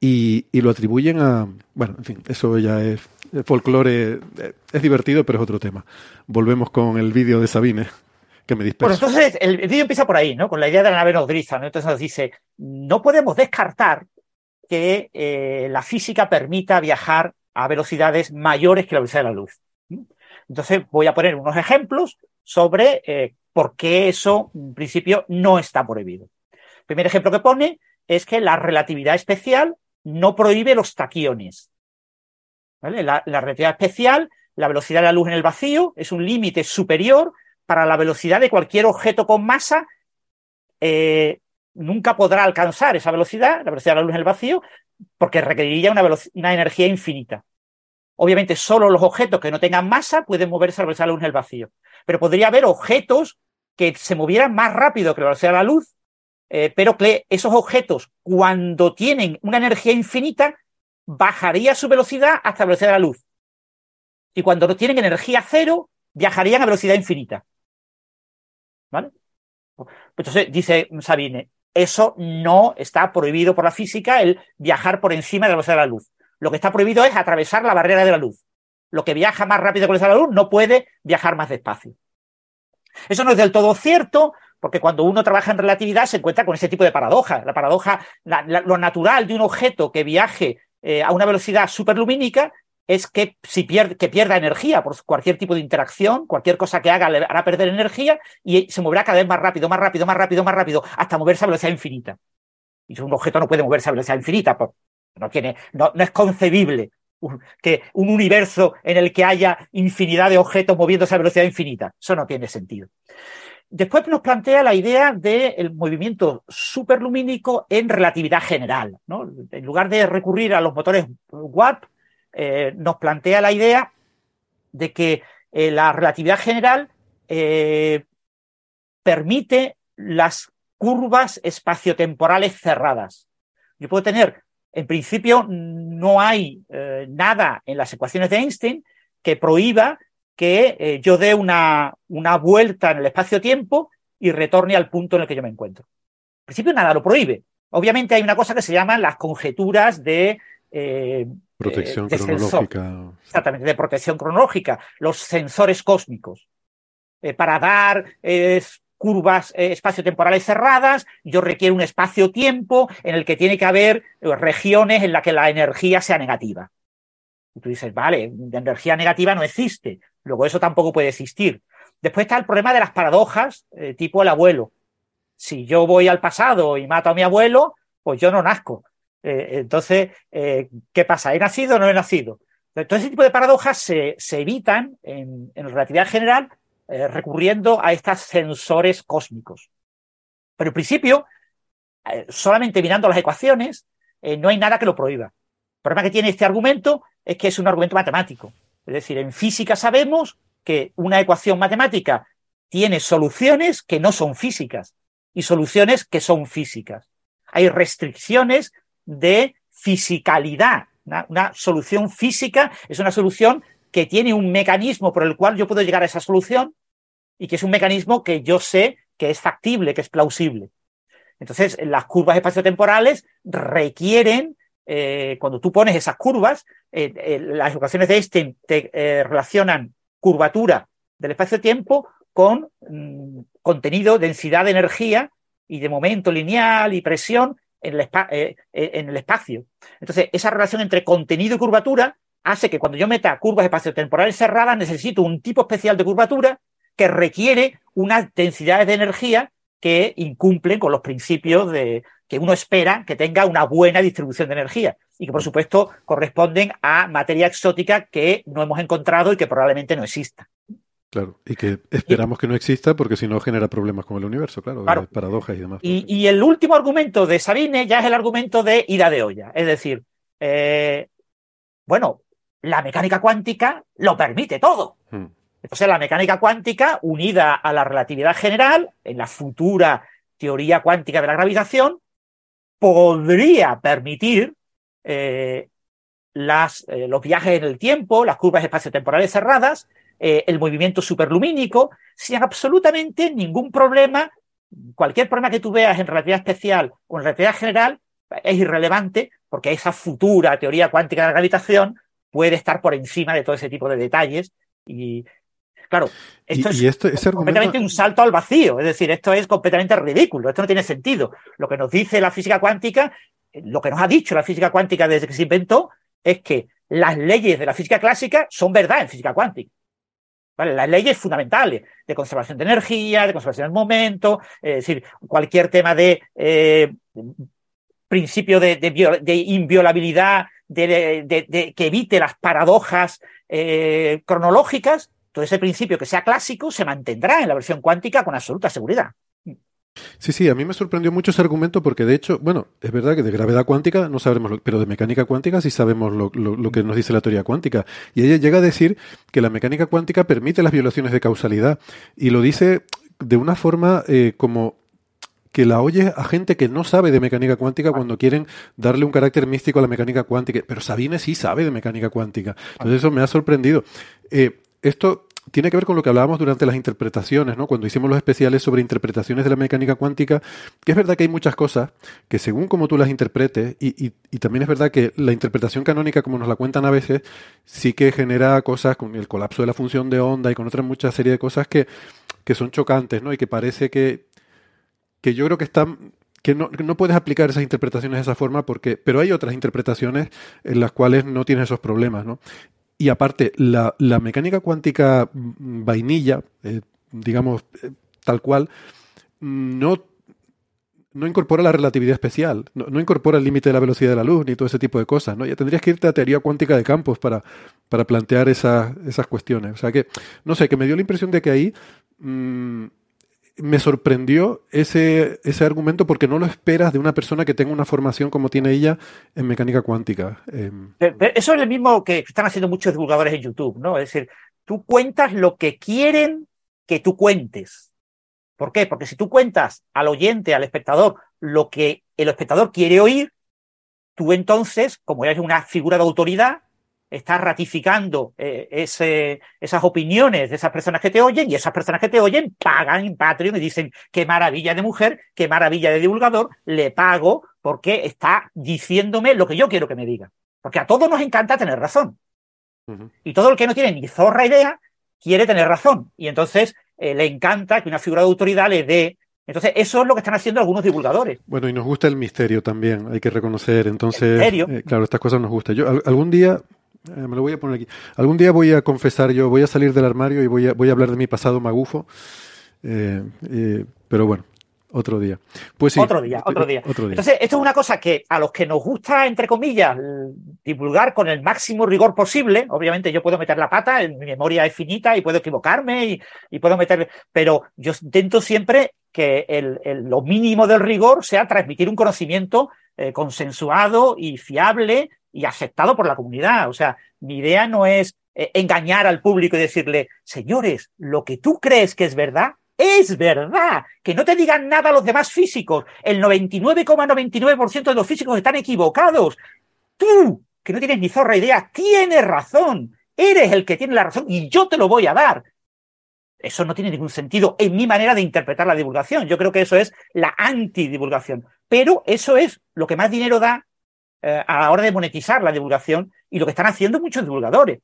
y, lo atribuyen a... Bueno, en fin, eso ya es, folclore, eh, es divertido, pero es otro tema. Volvemos con el vídeo de Sabine. Que me disperso. Pues entonces el vídeo empieza por ahí, ¿no? Con la idea de la nave nodriza, ¿no? Entonces nos dice, no podemos descartar que eh, la física permita viajar a velocidades mayores que la velocidad de la luz. Entonces voy a poner unos ejemplos sobre eh, por qué eso, en principio, no está prohibido. El primer ejemplo que pone es que la relatividad especial no prohíbe los taquiones. La, relatividad especial, la velocidad de la luz en el vacío, es un límite superior para la velocidad de cualquier objeto con masa eh, nunca podrá alcanzar esa velocidad, la velocidad de la luz en el vacío, porque requeriría una, una energía infinita. Obviamente, solo los objetos que no tengan masa pueden moverse a la velocidad de la luz en el vacío. Pero podría haber objetos que se movieran más rápido que la velocidad de la luz, eh, pero que esos objetos, cuando tienen una energía infinita, bajaría su velocidad hasta la velocidad de la luz. Y cuando no tienen energía cero, viajarían a velocidad infinita. ¿Vale? Entonces, dice Sabine, eso no está prohibido por la física, el viajar por encima de la velocidad de la luz. Lo que está prohibido es atravesar la barrera de la luz. Lo que viaja más rápido que la luz no puede viajar más despacio. Eso no es del todo cierto, porque cuando uno trabaja en relatividad se encuentra con ese tipo de paradoja. La paradoja, lo natural de un objeto que viaje eh, a una velocidad superlumínica es que si pierde, que pierda energía por cualquier tipo de interacción, cualquier cosa que haga le hará perder energía y se moverá cada vez más rápido, más rápido, más rápido, más rápido, hasta moverse a velocidad infinita. Y un objeto no puede moverse a velocidad infinita, pues, no, tiene, no, no es concebible que un universo en el que haya infinidad de objetos moviéndose a velocidad infinita. Eso no tiene sentido. Después nos plantea la idea del movimiento superlumínico en relatividad general. ¿no? En lugar de recurrir a los motores warp, eh, nos plantea la idea de que eh, la relatividad general eh, permite las curvas espaciotemporales cerradas. Yo puedo tener, en principio, no hay nada en las ecuaciones de Einstein que prohíba que yo dé una, una vuelta en el espacio-tiempo y retorne al punto en el que yo me encuentro. En principio nada lo prohíbe. Obviamente hay una cosa que se llaman las conjeturas de eh, protección cronológica. Exactamente, de protección cronológica, los sensores cósmicos. Eh, para dar eh, curvas espaciotemporales cerradas, yo requiero un espacio-tiempo en el que tiene que haber regiones en las que la energía sea negativa. Y tú dices, vale, de energía negativa no existe. Luego eso tampoco puede existir. Después está el problema de las paradojas, tipo el abuelo. Si yo voy al pasado y mato a mi abuelo, pues yo no nazco. Eh, entonces, eh, ¿qué pasa? ¿He nacido o no he nacido? Todo ese tipo de paradojas se, evitan en, en, relatividad general eh, recurriendo a estos sensores cósmicos. Pero en principio, solamente mirando las ecuaciones, no hay nada que lo prohíba. El problema que tiene este argumento es que es un argumento matemático. Es decir, en física sabemos que una ecuación matemática tiene soluciones que no son físicas y soluciones que son físicas. Hay restricciones de fisicalidad. Una, solución física es una solución que tiene un mecanismo por el cual yo puedo llegar a esa solución y que es un mecanismo que yo sé que es factible, que es plausible. Entonces, las curvas espaciotemporales requieren, eh, cuando tú pones esas curvas, eh, eh, las ecuaciones de Einstein te relacionan curvatura del espacio-tiempo con mm, contenido, densidad de energía y de momento lineal y presión en el, en el espacio. Entonces, esa relación entre contenido y curvatura hace que cuando yo meta curvas espaciotemporales cerradas necesito un tipo especial de curvatura que requiere unas densidades de energía que incumplen con los principios de que uno espera que tenga una buena distribución de energía y que por supuesto corresponden a materia exótica que no hemos encontrado y que probablemente no exista. Claro, y que esperamos que no exista porque si no genera problemas con el universo, claro, paradojas y demás. Y, el último argumento de Sabine ya es el argumento de ida de olla, es decir, eh, bueno, la mecánica cuántica lo permite todo. Hmm. Entonces la mecánica cuántica, unida a la relatividad general, en la futura teoría cuántica de la gravitación, podría permitir eh, las, eh, los viajes en el tiempo, las curvas espaciotemporales cerradas, eh, el movimiento superlumínico, sin absolutamente ningún problema. Cualquier problema que tú veas en relatividad especial o en relatividad general es irrelevante porque esa futura teoría cuántica de la gravitación puede estar por encima de todo ese tipo de detalles y claro, esto es completamente un salto al vacío, es decir, esto es completamente ridículo, esto no tiene sentido. Lo que nos dice la física cuántica, lo que nos ha dicho la física cuántica desde que se inventó, es que las leyes de la física clásica son verdad en física cuántica. Las leyes fundamentales de conservación de energía, de conservación del momento, es decir, cualquier tema de eh, principio de, inviolabilidad, de, que evite las paradojas eh, cronológicas, todo ese principio que sea clásico se mantendrá en la versión cuántica con absoluta seguridad. Sí, sí, a mí me sorprendió mucho ese argumento porque de hecho, bueno, es verdad que de gravedad cuántica no sabemos, pero de mecánica cuántica sí sabemos lo, que nos dice la teoría cuántica. Y ella llega a decir que la mecánica cuántica permite las violaciones de causalidad y lo dice de una forma eh, como que la oye a gente que no sabe de mecánica cuántica cuando quieren darle un carácter místico a la mecánica cuántica. Pero Sabine sí sabe de mecánica cuántica. Entonces eso me ha sorprendido. Eh, esto tiene que ver con lo que hablábamos durante las interpretaciones, ¿no? Cuando hicimos los especiales sobre interpretaciones de la mecánica cuántica, que es verdad que hay muchas cosas que según como tú las interpretes, y, también es verdad que la interpretación canónica, como nos la cuentan a veces, sí que genera cosas con el colapso de la función de onda y con otra mucha serie de cosas que, que son chocantes, ¿no? Y que parece que, que yo creo que están que no, no, puedes aplicar esas interpretaciones de esa forma porque, pero hay otras interpretaciones en las cuales no tienes esos problemas, ¿no? Y aparte, la, la mecánica cuántica vainilla, eh, digamos, eh, tal cual, no, no incorpora la relatividad especial, no, incorpora el límite de la velocidad de la luz, ni todo ese tipo de cosas, ¿no? Ya tendrías que irte a teoría cuántica de campos para, para plantear esas, esas cuestiones. O sea que, no sé, que me dio la impresión de que ahí mm, me sorprendió ese, ese argumento porque no lo esperas de una persona que tenga una formación como tiene ella en mecánica cuántica. Em. Eso es lo mismo que están haciendo muchos divulgadores en YouTube, ¿no? Es decir, tú cuentas lo que quieren que tú cuentes. ¿Por qué? Porque si tú cuentas al oyente, al espectador, lo que el espectador quiere oír, tú entonces, como eres una figura de autoridad, estás ratificando eh, ese, esas opiniones de esas personas que te oyen y esas personas que te oyen pagan en Patreon y dicen qué maravilla de mujer, qué maravilla de divulgador, le pago porque está diciéndome lo que yo quiero que me diga. Porque a todos nos encanta tener razón. Y todo el que no tiene ni zorra idea quiere tener razón. Y entonces eh, le encanta que una figura de autoridad le dé entonces, eso es lo que están haciendo algunos divulgadores. Bueno, y nos gusta el misterio también, hay que reconocer. Entonces, eh, claro, estas cosas nos gustan. Yo algún día, eh, me lo voy a poner aquí, algún día voy a confesar yo, voy a salir del armario y voy a, voy a hablar de mi pasado magufo. pero bueno, otro día. Pues sí. Otro día, otro día. Entonces, esto es una cosa que a los que nos gusta, entre comillas, divulgar con el máximo rigor posible, obviamente yo puedo meter la pata, mi memoria es finita y puedo equivocarme y, puedo meter, pero yo intento siempre que el, lo mínimo del rigor sea transmitir un conocimiento eh, consensuado y fiable y aceptado por la comunidad. O sea, mi idea no es eh, engañar al público y decirle, señores, lo que tú crees que es verdad, es verdad. Que no te digan nada los demás físicos. El 99,99% de los físicos están equivocados. Tú, que no tienes ni zorra idea, tienes razón. Eres el que tiene la razón y yo te lo voy a dar. Eso no tiene ningún sentido en mi manera de interpretar la divulgación. Yo creo que eso es la antidivulgación. Pero eso es lo que más dinero da eh, a la hora de monetizar la divulgación y lo que están haciendo muchos divulgadores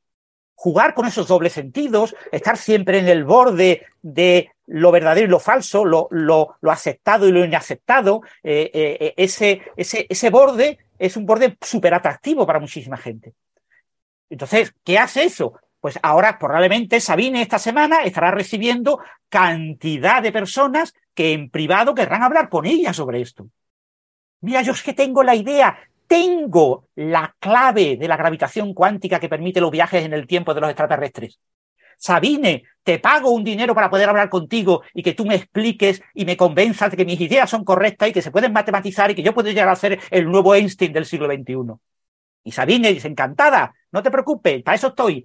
jugar con esos dobles sentidos, estar siempre en el borde de lo verdadero y lo falso, lo, lo, lo aceptado y lo inaceptado, eh, eh, ese, ese, ese borde es un borde súper atractivo para muchísima gente. Entonces, ¿qué hace eso? Pues ahora probablemente Sabine esta semana estará recibiendo cantidad de personas que en privado querrán hablar con ella sobre esto. Mira, yo es que tengo la idea, tengo la clave de la gravitación cuántica que permite los viajes en el tiempo de los extraterrestres. Sabine, te pago un dinero para poder hablar contigo y que tú me expliques y me convenzas de que mis ideas son correctas y que se pueden matematizar y que yo puedo llegar a ser el nuevo Einstein del siglo XXI. Y Sabine dice, encantada, no te preocupes, para eso estoy.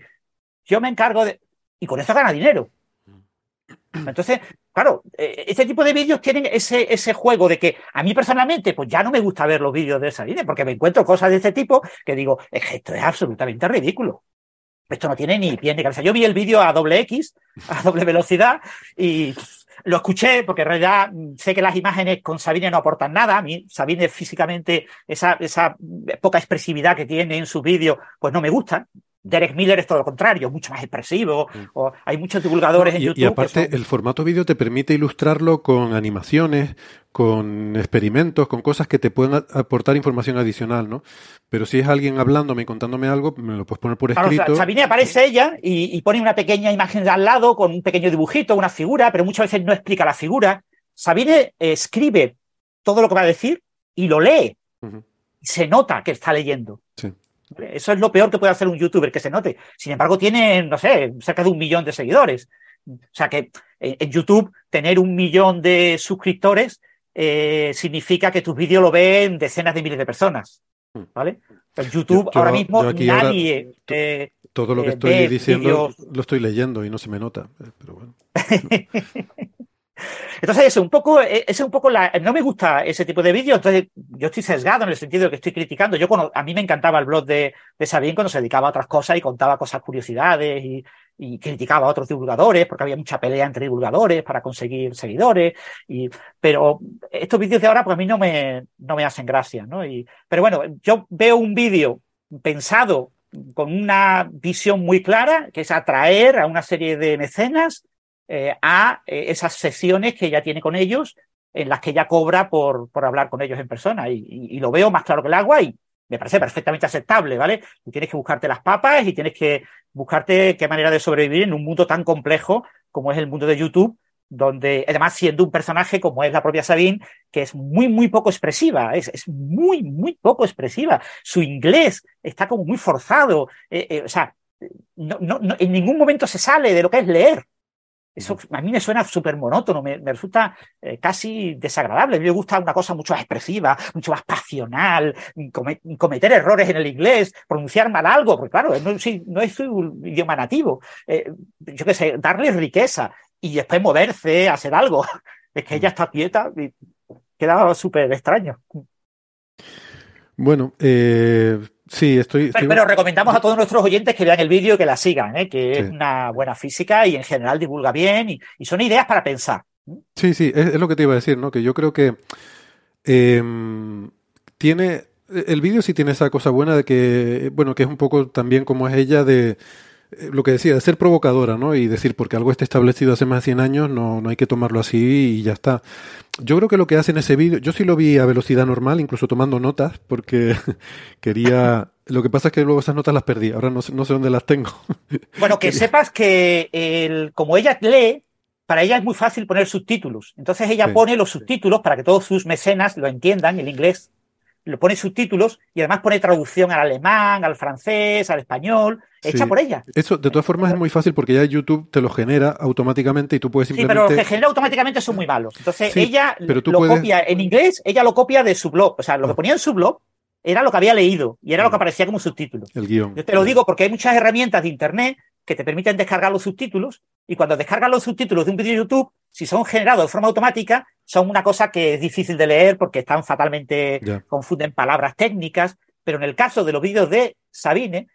Yo me encargo de... Y con eso gana dinero. Entonces, claro, este tipo de vídeos tienen ese, ese juego de que a mí personalmente, pues ya no me gusta ver los vídeos de Sabine porque me encuentro cosas de este tipo que digo, es que esto es absolutamente ridículo. Esto no tiene ni pie ni cabeza. Yo vi el vídeo a doble X, a doble velocidad, y lo escuché porque en realidad mm, sé que las imágenes con Sabine no aportan nada. A mí, Sabine físicamente, esa, esa poca expresividad que tiene en sus vídeos, pues no me gusta. Derek Miller es todo lo contrario, mucho más expresivo. Mm. O hay muchos divulgadores en YouTube. Y aparte, el formato vídeo te permite ilustrarlo con animaciones, con experimentos, con cosas que te pueden aportar información adicional, ¿no? Pero si es alguien hablándome y contándome algo, me lo puedes poner por escrito. Sabine aparece ella y, pone una pequeña imagen al lado con un pequeño dibujito, una figura, pero muchas veces no explica la figura. Sabine escribe todo lo que va a decir y lo lee. Se nota que está leyendo. Eso es lo peor que puede hacer un youtuber, que se note. Sin embargo, tiene, no sé, cerca de un millón de seguidores. O sea que eh, en YouTube tener un millón de suscriptores eh, significa que tus vídeos lo ven decenas de miles de personas. Hmm. ¿Vale? En YouTube ahora mismo nadie. Eh, todo lo que estoy diciendo lo estoy leyendo y no se me nota. Pero bueno. Entonces, eso, un poco, e, ese un poco la, no me gusta ese tipo de vídeos, entonces yo estoy sesgado en el sentido de que estoy criticando. Yo a mí me encantaba el blog de, de Sabine cuando se dedicaba a otras cosas y contaba cosas, curiosidades y, criticaba a otros divulgadores porque había mucha pelea entre divulgadores para conseguir seguidores. Y, pero estos vídeos de ahora, pues a mí no me, no me hacen gracia, ¿no? Y, pero bueno, yo veo un vídeo pensado con una visión muy clara, que es atraer a una serie de mecenas eh, a eh, esas sesiones que ella tiene con ellos, en las que ella cobra por, por hablar con ellos en persona. Y, lo veo más claro que el agua y me parece perfectamente aceptable, ¿vale? Tú tienes que buscarte las papas y tienes que buscarte qué manera de sobrevivir en un mundo tan complejo como es el mundo de YouTube, donde además siendo un personaje como es la propia Sabine, que es muy, muy poco expresiva, es, es muy, muy poco expresiva. Su inglés está como muy forzado, eh, o sea, no, no, en ningún momento se sale de lo que es leer. Eso a mí me suena súper monótono, me, resulta eh, casi desagradable. A mí me gusta una cosa mucho más expresiva, mucho más pasional, cometer errores en el inglés, pronunciar mal algo, porque claro, no, es su idioma nativo. Eh, yo qué sé, darle riqueza y después moverse, hacer algo. Es que ella está quieta y queda súper extraño. Bueno, eh, Sí, estoy. Pero, recomendamos a todos nuestros oyentes que vean el vídeo y que la sigan, ¿eh? que es una buena física y en general divulga bien y, son ideas para pensar. Sí, sí, es, lo que te iba a decir, ¿no? Que yo creo que em, tiene. El vídeo sí tiene esa cosa buena de que, bueno, que es un poco también como es ella de lo que decía, de ser provocadora, ¿no? Y decir, porque algo está establecido hace más de 100 años, no, no hay que tomarlo así y ya está. Yo creo que lo que hace en ese vídeo, yo sí lo vi a velocidad normal, incluso tomando notas, porque quería... Lo que pasa es que luego esas notas las perdí, ahora no sé, no sé dónde las tengo. Bueno, que sepas que el, como ella lee, para ella es muy fácil poner subtítulos. Entonces ella pone los subtítulos para que todos sus mecenas lo entiendan, el inglés, lo pone subtítulos y además pone traducción al alemán, al francés, al español, hecha por ella. Eso, de todas formas, es muy fácil porque ya YouTube te lo genera automáticamente y tú puedes simplemente... Sí, pero los que genera automáticamente son muy malos. Entonces, ella lo copia en inglés, ella lo copia de su blog. O sea, lo que ah. ponía en su blog era lo que había leído y era lo que mm. aparecía como subtítulo. El guion. Yo te lo digo porque hay muchas herramientas de Internet que te permiten descargar los subtítulos y cuando descargas los subtítulos de un vídeo de YouTube, si son generados de forma automática, son una cosa que es difícil de leer porque están fatalmente, confunden palabras técnicas, pero en el caso de los vídeos de Sabine,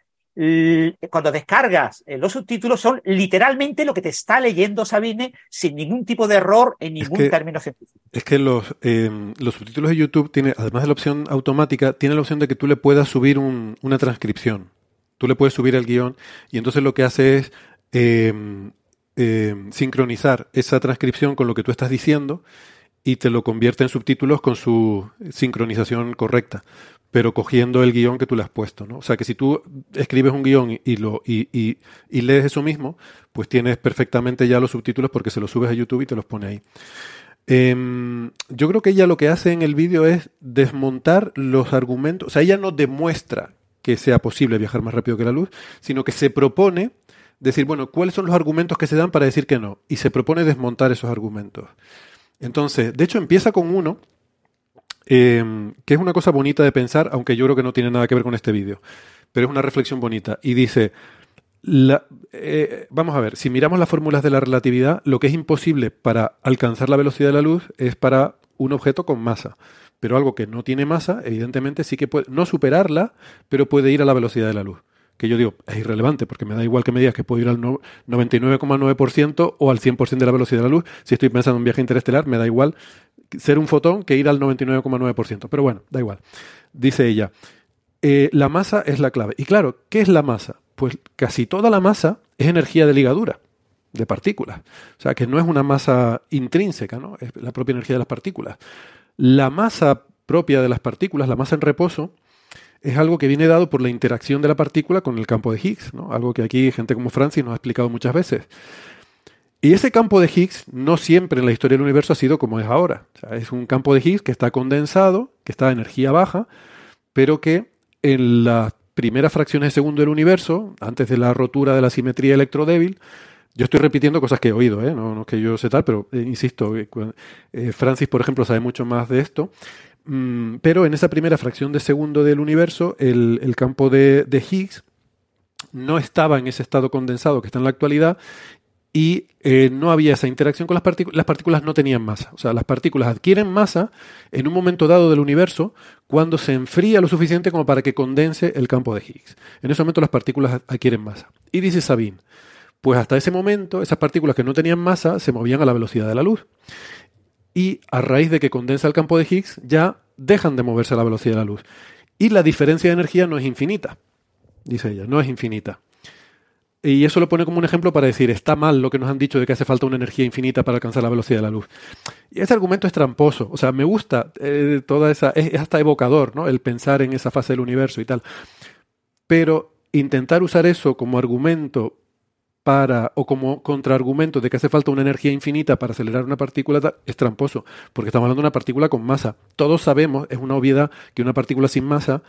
cuando descargas eh, los subtítulos son literalmente lo que te está leyendo Sabine sin ningún tipo de error en ningún término científico. Es que los, eh, los subtítulos de YouTube, tiene, además de la opción automática, tiene la opción de que tú le puedas subir una transcripción. Tú le puedes subir el guion y entonces lo que hace es em, sincronizar esa transcripción con lo que tú estás diciendo y te lo convierte en subtítulos con su sincronización correcta, pero cogiendo el guion que tú le has puesto. ¿no? O sea que si tú escribes un guion y, lo, y, y, lees eso mismo, pues tienes perfectamente ya los subtítulos porque se los subes a YouTube y te los pone ahí. Em, yo creo que ella lo que hace en el vídeo es desmontar los argumentos, o sea, ella no demuestra que sea posible viajar más rápido que la luz, sino que se propone decir, bueno, ¿cuáles son los argumentos que se dan para decir que no? Y se propone desmontar esos argumentos. Entonces, de hecho, empieza con uno, em, que es una cosa bonita de pensar, aunque yo creo que no tiene nada que ver con este vídeo, pero es una reflexión bonita. Y dice, eh, vamos a ver, si miramos las fórmulas de la relatividad, lo que es imposible para alcanzar la velocidad de la luz es para un objeto con masa pero algo que no tiene masa, evidentemente sí que puede, no superarla, pero puede ir a la velocidad de la luz. Que yo digo, es irrelevante, porque me da igual que me digas que puedo ir al 99,9% o al 100% de la velocidad de la luz. Si estoy pensando en un viaje interestelar, me da igual ser un fotón que ir al 99,9%. Pero bueno, da igual. Dice ella, eh, la masa es la clave. Y claro, ¿qué es la masa? Pues casi toda la masa es energía de ligadura de partículas. O sea, que no es una masa intrínseca, ¿no? Es la propia energía de las partículas. La masa propia de las partículas, la masa en reposo, es algo que viene dado por la interacción de la partícula con el campo de Higgs, ¿no? algo que aquí gente como Francis nos ha explicado muchas veces. Y ese campo de Higgs no siempre en la historia del universo ha sido como es ahora. es un campo de Higgs que está condensado, que está a energía baja, pero que en las primeras fracciones de segundo del universo, antes de la rotura de la simetría electrodébil, yo estoy repitiendo cosas que he oído, ¿eh? no, no que yo sé tal, pero eh, insisto, eh, Francis, por ejemplo, sabe mucho más de esto. Mm, pero en esa primera fracción de segundo del universo, el, campo de, Higgs no estaba en ese estado condensado que está en la actualidad y no había esa interacción con las partículas. Las partículas no tenían masa. O sea, las partículas adquieren masa en un momento dado del universo cuando se enfría lo suficiente como para que condense el campo de Higgs. En ese momento las partículas adquieren masa. Y dice Sabine, pues hasta ese momento esas partículas que no tenían masa se movían a la velocidad de la luz. Y a raíz de que condensa el campo de Higgs ya dejan de moverse a la velocidad de la luz. Y la diferencia de energía no es infinita, dice ella, no es infinita. Y eso lo pone como un ejemplo para decir, está mal lo que nos han dicho de que hace falta una energía infinita para alcanzar la velocidad de la luz. Y ese argumento es tramposo. O sea, me gusta eh, toda esa, es, hasta evocador, ¿no? El pensar en esa fase del universo y tal. Pero intentar usar eso como argumento para, o como contraargumento de que hace falta una energía infinita para acelerar una partícula, es tramposo, porque estamos hablando de una partícula con masa. Todos sabemos, es una obviedad, que una partícula sin masa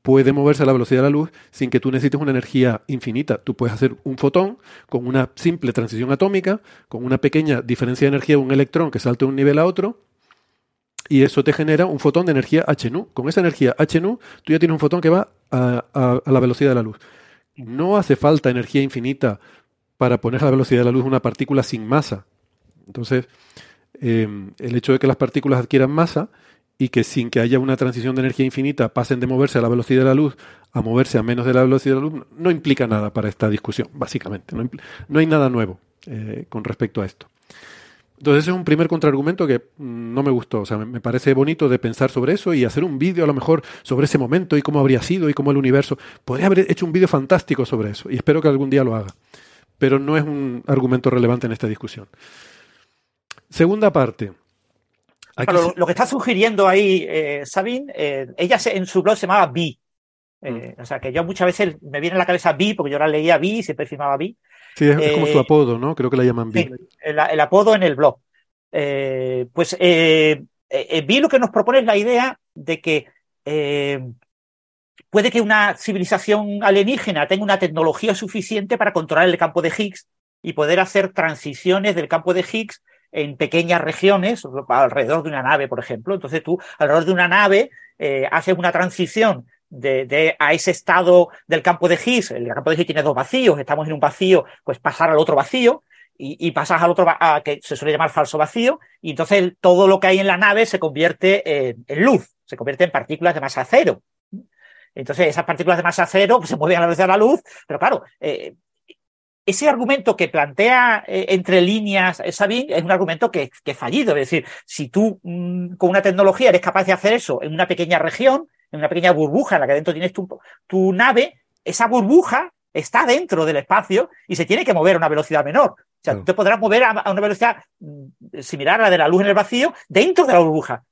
puede moverse a la velocidad de la luz sin que tú necesites una energía infinita. Tú puedes hacer un fotón con una simple transición atómica, con una pequeña diferencia de energía de un electrón que salte de un nivel a otro, y eso te genera un fotón de energía h nu. Con esa energía h tú ya tienes un fotón que va a, a la velocidad de la luz. No hace falta energía infinita para poner a la velocidad de la luz una partícula sin masa. Entonces, em, el hecho de que las partículas adquieran masa y que sin que haya una transición de energía infinita pasen de moverse a la velocidad de la luz a moverse a menos de la velocidad de la luz, no implica nada para esta discusión, básicamente. No, hay nada nuevo eh, con respecto a esto. Entonces, ese es un primer contraargumento que mm, no me gustó. O sea, me, parece bonito de pensar sobre eso y hacer un vídeo a lo mejor sobre ese momento y cómo habría sido y cómo el universo. Podría haber hecho un vídeo fantástico sobre eso y espero que algún día lo haga. Pero no es un argumento relevante en esta discusión. Segunda parte. lo, que está sugiriendo ahí, eh, Sabine, eh, ella en su blog se llamaba Vi. Eh, mm. O sea, que yo muchas veces me viene a la cabeza Vi, porque yo la leía Vi y siempre firmaba Vi. Sí, es, como su eh, apodo, ¿no? Creo que la llaman Vi. el, apodo en el blog. Pues Vi lo que nos propone es la idea de que puede que una civilización alienígena tenga una tecnología suficiente para controlar el campo de Higgs y poder hacer transiciones del campo de Higgs en pequeñas regiones, alrededor de una nave, por ejemplo. Entonces tú, alrededor de una nave, haces una transición de, a ese estado del campo de Higgs. El campo de Higgs tiene dos vacíos, estamos en un vacío, pues pasar al otro vacío y, pasas al otro, a, que se suele llamar falso vacío, y entonces todo lo que hay en la nave se convierte en, luz, se convierte en partículas de masa cero. Entonces esas partículas de masa cero pues, se mueven a la velocidad de la luz, pero claro, eh, ese argumento que plantea eh, entre líneas Sabine es un argumento que, que, fallido. Es decir, si tú mm, con una tecnología eres capaz de hacer eso en una pequeña región, en una pequeña burbuja en la que dentro tienes tu, tu nave, esa burbuja está dentro del espacio y se tiene que mover a una velocidad menor. O sea, tú te podrás mover a, una velocidad mm, similar a la de la luz en el vacío dentro de la burbuja.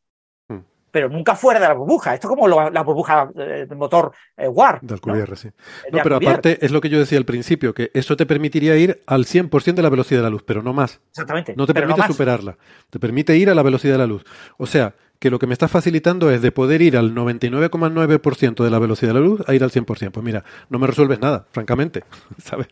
Pero nunca fuera de la burbuja. Esto es como la burbuja eh, del motor eh, Warp. Del sí. No, pero aparte es lo que yo decía al principio, que eso te permitiría ir al 100% de la velocidad de la luz, pero no más. Exactamente. No te permite superarla. Te permite ir a la velocidad de la luz. O sea, que lo que me está facilitando es de poder ir al 99,9% de la velocidad de la luz a ir al 100%. Pues mira, no me resuelves nada, francamente. ¿sabes?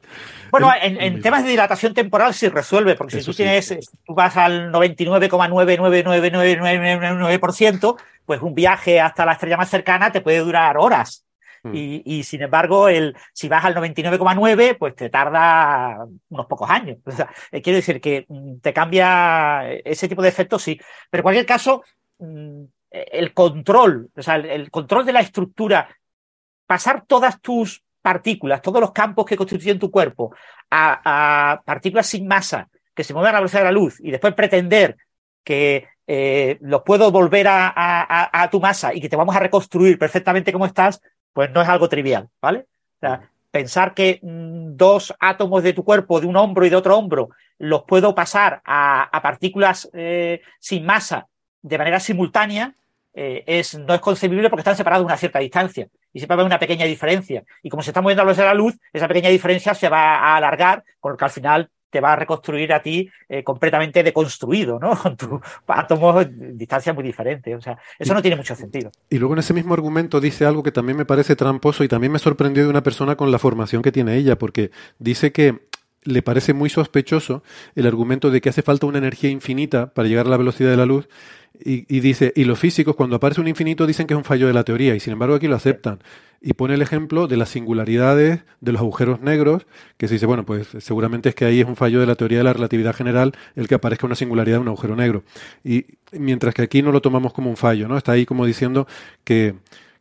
Bueno, en, temas de dilatación temporal sí resuelve, porque si tú tienes, tú vas al 99,9999999%, pues un viaje hasta la estrella más cercana te puede durar horas. Hmm. Y, sin embargo, el, si vas al 99,9, pues te tarda unos pocos años. O sea, eh, quiero decir que mm, te cambia ese tipo de efectos, sí. Pero en cualquier caso, Mm, el control, o sea, el, control de la estructura, pasar todas tus partículas, todos los campos que constituyen tu cuerpo a, partículas sin masa que se mueven a la velocidad de la luz y después pretender que eh, los puedo volver a, tu masa y que te vamos a reconstruir perfectamente como estás, pues no es algo trivial, ¿vale? O sea, pensar que mm, dos átomos de tu cuerpo, de un hombro y de otro hombro, los puedo pasar a, partículas eh, sin masa de manera simultánea eh, es, no es concebible porque están separados una cierta distancia y siempre va a haber una pequeña diferencia. Y como se está moviendo a de la luz, esa pequeña diferencia se va a alargar, con lo que al final te va a reconstruir a ti eh, completamente deconstruido, ¿no? Con tus átomos en distancias muy diferentes. O sea, eso no tiene mucho sentido. Y luego en ese mismo argumento dice algo que también me parece tramposo y también me sorprendió de una persona con la formación que tiene ella, porque dice que le parece muy sospechoso el argumento de que hace falta una energía infinita para llegar a la velocidad de la luz y, dice, y los físicos cuando aparece un infinito dicen que es un fallo de la teoría y sin embargo aquí lo aceptan. Y pone el ejemplo de las singularidades de los agujeros negros, que se dice, bueno, pues seguramente es que ahí es un fallo de la teoría de la relatividad general el que aparezca una singularidad de un agujero negro. Y mientras que aquí no lo tomamos como un fallo, ¿no? Está ahí como diciendo que,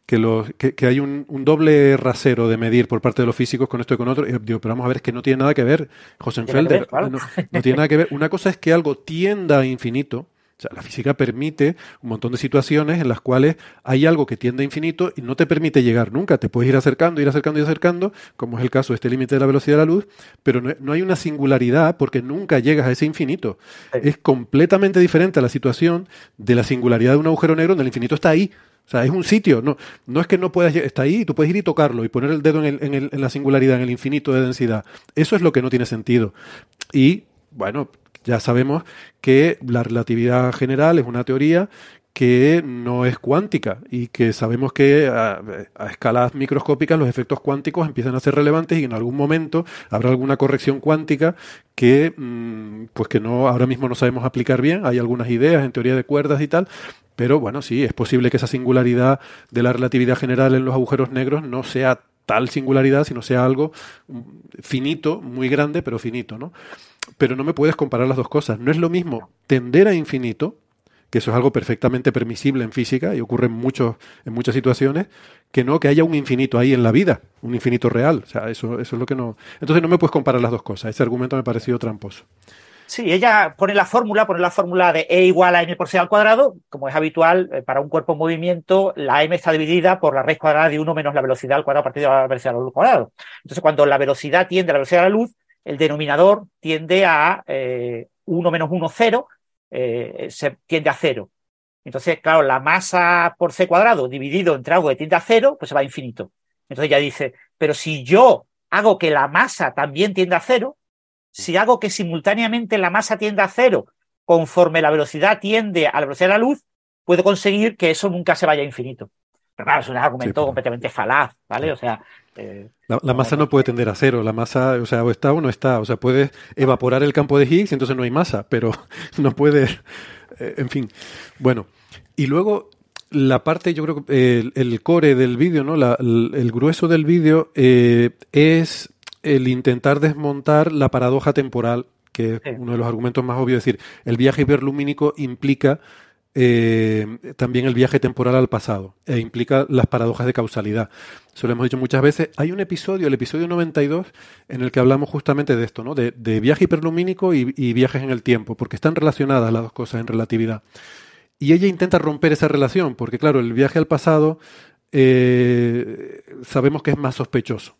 que, los, que, hay un, doble rasero de medir por parte de los físicos con esto y con otro. digo, pero vamos a ver, es que no tiene nada que ver, Josenfelder. no, no tiene nada que ver. Una cosa es que algo tienda a infinito, o sea, la física permite un montón de situaciones en las cuales hay algo que tiende a infinito y no te permite llegar nunca. Te puedes ir acercando, ir acercando y acercando, como es el caso de este límite de la velocidad de la luz, pero no, hay una singularidad porque nunca llegas a ese infinito. Es completamente diferente a la situación de la singularidad de un agujero negro donde el infinito está ahí. O sea, es un sitio, no, no es que no puedas, está ahí, tú puedes ir y tocarlo y poner el dedo en, el, en, en la singularidad, en el infinito de densidad. Eso es lo que no tiene sentido. Y, bueno, ya sabemos que la relatividad general es una teoría que no es cuántica y que sabemos que a, escalas microscópicas los efectos cuánticos empiezan a ser relevantes y en algún momento habrá alguna corrección cuántica que mm, pues que no ahora mismo no sabemos aplicar bien. Hay algunas ideas en teoría de cuerdas y tal pero bueno sí es posible que esa singularidad de la relatividad general en los agujeros negros no sea tal singularidad sino sea algo mm, finito muy grande pero finito no pero no me puedes comparar las dos cosas. No es lo mismo tender a infinito que eso es algo perfectamente permisible en física y ocurre en, muchos, en muchas situaciones, que no, que haya un infinito ahí en la vida, un infinito real. O sea, eso, eso es lo que no. Entonces no me puedes comparar las dos cosas. Ese argumento me ha parecido tramposo. Sí, ella pone la fórmula, pone la fórmula de E igual a m por c al cuadrado. Como es habitual, eh, para un cuerpo en movimiento, la m está dividida por la raíz cuadrada de 1 menos la velocidad al cuadrado a partir de la velocidad luz cuadrado. Entonces, cuando la velocidad tiende a la velocidad de la luz, el denominador tiende a eh, 1 menos 1, 0, eh, se tiende a 0. Entonces, claro, la masa por c cuadrado dividido entre algo que tiende a 0, pues se va a infinito. Entonces ella dice, pero si yo hago que la masa también tienda a 0, si hago que simultáneamente la masa tienda a cero conforme la velocidad tiende a la velocidad de la luz, puedo conseguir que eso nunca se vaya a infinito. Pero claro, es un argumento completamente falaz, ¿vale? O sea. Eh, la, masa no puede tender a cero, la masa, o sea, o está o no está. O sea, puedes evaporar el campo de Higgs y entonces no hay masa, pero no puede. Eh, en fin. Bueno, y luego la parte, yo creo que el, core del vídeo, ¿no? el, grueso del vídeo eh, es el intentar desmontar la paradoja temporal, que es uno de los argumentos más obvios. Es decir, el viaje hiperlumínico implica eh, también el viaje temporal al pasado e implica las paradojas de causalidad. Eso lo hemos dicho muchas veces. Hay un episodio, el episodio 92, en el que hablamos justamente de esto, ¿no? de, viaje hiperlumínico y, viajes en el tiempo, porque están relacionadas las dos cosas en relatividad. Y ella intenta romper esa relación, porque claro, el viaje al pasado eh, sabemos que es más sospechoso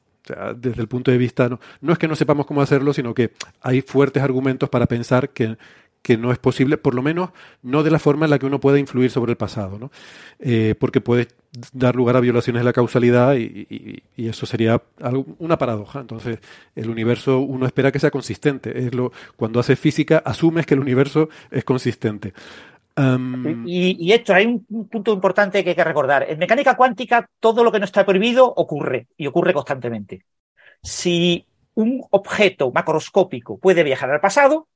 desde el punto de vista, no, no es que no sepamos cómo hacerlo, sino que hay fuertes argumentos para pensar que, que no es posible, por lo menos no de la forma en la que uno pueda influir sobre el pasado, ¿no? Eh, porque puede dar lugar a violaciones de la causalidad y, eso sería una paradoja. Entonces, el universo uno espera que sea consistente. Cuando haces física, asumes que el universo es consistente. y, esto, hay un punto importante que hay que recordar. En mecánica cuántica, todo lo que no está prohibido ocurre y ocurre constantemente. Si un objeto macroscópico puede viajar al pasado,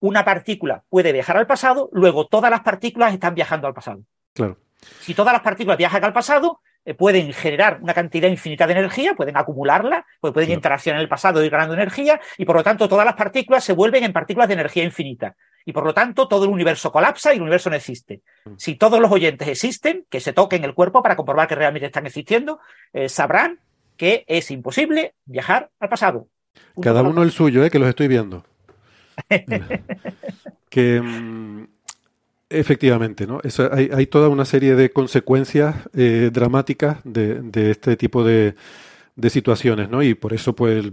una partícula puede viajar al pasado, luego todas las partículas están viajando al pasado. Claro. Si todas las partículas viajan al pasado, eh, pueden generar una cantidad infinita de energía, pueden acumularla, pues pueden interaccionar en el pasado y ir ganando energía, y por lo tanto todas las partículas se vuelven en partículas de energía infinita. Y por lo tanto todo el universo colapsa y el universo no existe. Mm. Si todos los oyentes existen, que se toquen el cuerpo para comprobar que realmente están existiendo, eh, sabrán que es imposible viajar al pasado. Cada uno el suyo, eh, que los estoy viendo. Que mm, efectivamente, ¿no? hay, toda una serie de consecuencias eh, dramáticas de, este tipo de, situaciones, ¿no? Y por eso, pues.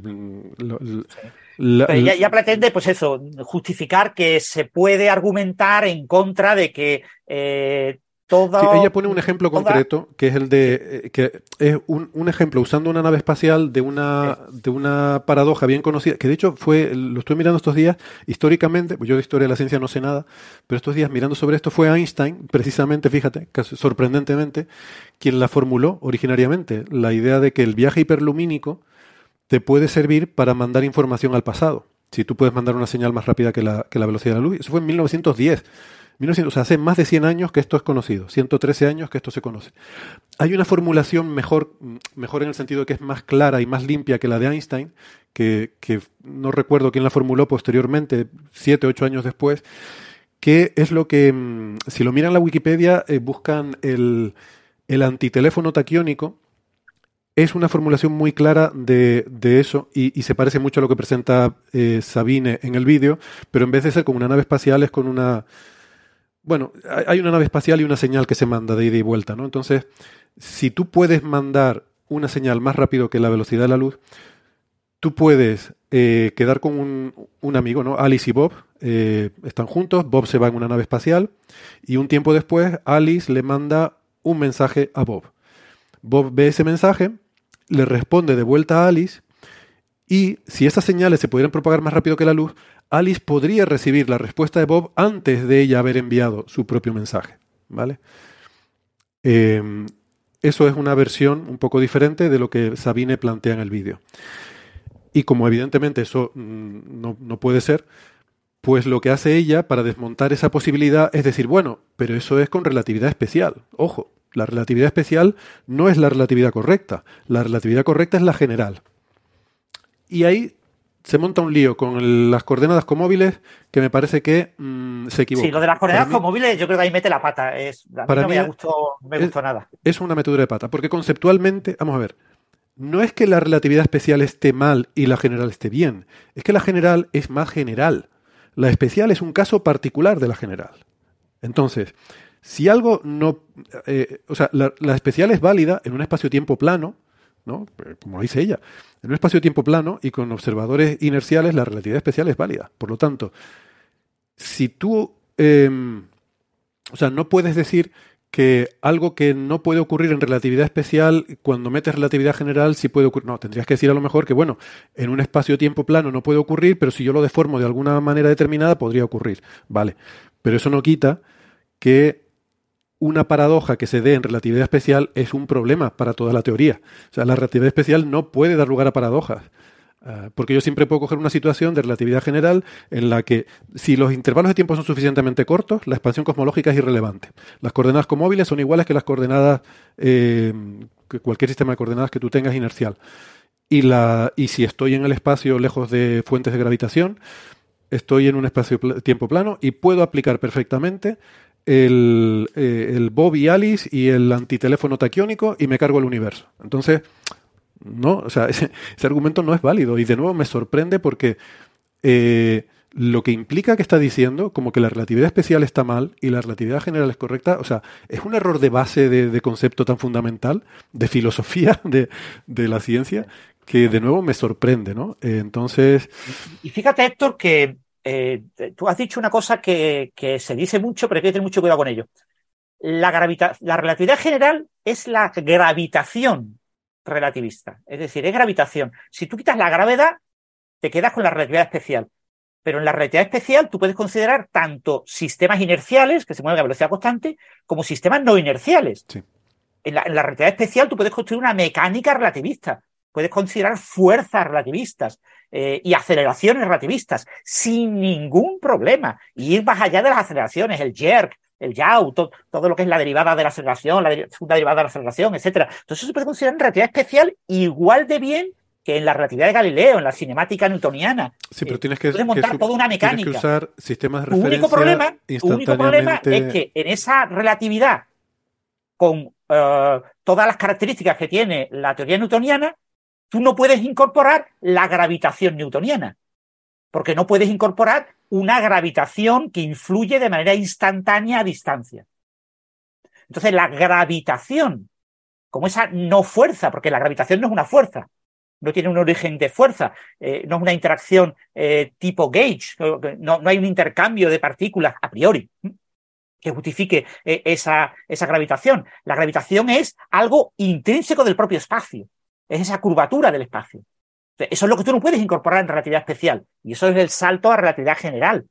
ya, pretende, pues eso, justificar que se puede argumentar en contra de que eh, ella pone un ejemplo concreto que es el de eh, que es un, ejemplo usando una nave espacial de una de una paradoja bien conocida que de hecho fue lo estoy mirando estos días históricamente pues yo de historia de la ciencia no sé nada pero estos días mirando sobre esto fue Einstein precisamente fíjate sorprendentemente quien la formuló originariamente la idea de que el viaje hiperlumínico te puede servir para mandar información al pasado. Si tú puedes mandar una señal más rápida que la, que la velocidad de la luz. Eso fue en 1910 o sea, hace más de 100 años que esto es conocido, 113 años que esto se conoce. Hay una formulación mejor, mejor en el sentido de que es más clara y más limpia que la de Einstein, que, no recuerdo quién la formuló posteriormente, 7, 8 años después, que es lo que, mm, si lo miran en la Wikipedia, eh, buscan el, el antiteléfono taquiónico, es una formulación muy clara de, eso y, se parece mucho a lo que presenta eh, Sabine en el vídeo, pero en vez de ser como una nave espacial es con una bueno, hay una nave espacial y una señal que se manda de ida y vuelta, ¿no? Entonces, si tú puedes mandar una señal más rápido que la velocidad de la luz, tú puedes eh, quedar con un, amigo, ¿no? Alice y Bob eh, están juntos, Bob se va en una nave espacial y un tiempo después Alice le manda un mensaje a Bob. Bob ve ese mensaje, le responde de vuelta a Alice y si esas señales se pudieran propagar más rápido que la luz, Alice podría recibir la respuesta de Bob antes de ella haber enviado su propio mensaje. ¿Vale? Em, eso es una versión un poco diferente de lo que Sabine plantea en el vídeo. Y como evidentemente eso mm, no, no puede ser, pues lo que hace ella para desmontar esa posibilidad es decir, bueno, pero eso es con relatividad especial. Ojo, la relatividad especial no es la relatividad correcta. La relatividad correcta es la general. Y ahí se monta un lío con las coordenadas comóviles que me parece que mm, se equivoca. Sí, lo de las coordenadas comóviles yo creo que ahí mete la pata. Es, mí no me, gustó, me gustó nada. Es una metedura de pata, porque conceptualmente, vamos a ver, no es que la relatividad especial esté mal y la general esté bien, es que la general es más general. La especial es un caso particular de la general. Entonces, si algo no... Eh, o sea, la, especial es válida en un espacio-tiempo plano, ¿no? Eh, como dice ella. En un espacio-tiempo plano y con observadores inerciales, la relatividad especial es válida. Por lo tanto, si tú... Em, o sea, no puedes decir que algo que no puede ocurrir en relatividad especial, cuando metes relatividad general, sí puede ocurrir. No, tendrías que decir a lo mejor que, bueno, en un espacio-tiempo plano no puede ocurrir, pero si yo lo deformo de alguna manera determinada, podría ocurrir. Vale. Pero eso no quita que una paradoja que se dé en relatividad especial es un problema para toda la teoría. O sea, la relatividad especial no puede dar lugar a paradojas. Ah, porque yo siempre puedo coger una situación de relatividad general en la que si los intervalos de tiempo son suficientemente cortos, la expansión cosmológica es irrelevante. Las coordenadas comóviles son iguales que las coordenadas, eh, cualquier sistema de coordenadas que tú tengas inercial. Y, la, y si estoy en el espacio lejos de fuentes de gravitación, estoy en un espacio-tiempo plano y puedo aplicar perfectamente el, eh, el Bob y Alice y el antiteléfono taquiónico y me cargo el universo. Entonces, no, o sea, ese, argumento no es válido. Y de nuevo me sorprende porque eh, lo que implica que está diciendo, como que la relatividad especial está mal y la relatividad general es correcta, o sea, es un error de base de, concepto tan fundamental, de filosofía de, la ciencia, que de nuevo me sorprende, ¿no? Eh, entonces. Y fíjate, Héctor, que eh, tú has dicho una cosa que, que, se dice mucho, pero hay que tener mucho cuidado con ello. La, la relatividad general es la gravitación relativista. Es decir, es gravitación. Si tú quitas la gravedad, te quedas con la relatividad especial. Pero en la relatividad especial tú puedes considerar tanto sistemas inerciales, que se mueven a velocidad constante, como sistemas no inerciales. En, la, relatividad especial tú puedes construir una mecánica relativista, puedes considerar fuerzas relativistas eh, y aceleraciones relativistas sin ningún problema. Y ir más allá de las aceleraciones, el jerk, el yaw, todo, lo que es la derivada de la aceleración, la segunda derivada de la aceleración, etcétera. Entonces eso se puede considerar en relatividad especial igual de bien que en la relatividad de Galileo, en la cinemática newtoniana. Sí, pero tienes que, montar toda una mecánica. que usar sistemas de referencia único problema, único problema es que en esa relatividad, con eh, todas las características que tiene la teoría newtoniana, tú no puedes incorporar la gravitación newtoniana porque no puedes incorporar una gravitación que influye de manera instantánea a distancia. Entonces, la gravitación, como esa no fuerza, porque la gravitación no es una fuerza, no tiene un origen de fuerza, eh, no es una interacción eh, tipo gauge, no, hay un intercambio de partículas a priori que justifique eh, esa, esa gravitación. La gravitación es algo intrínseco del propio espacio, es esa curvatura del espacio. Eso es lo que tú no puedes incorporar en relatividad especial. Y eso es el salto a relatividad general.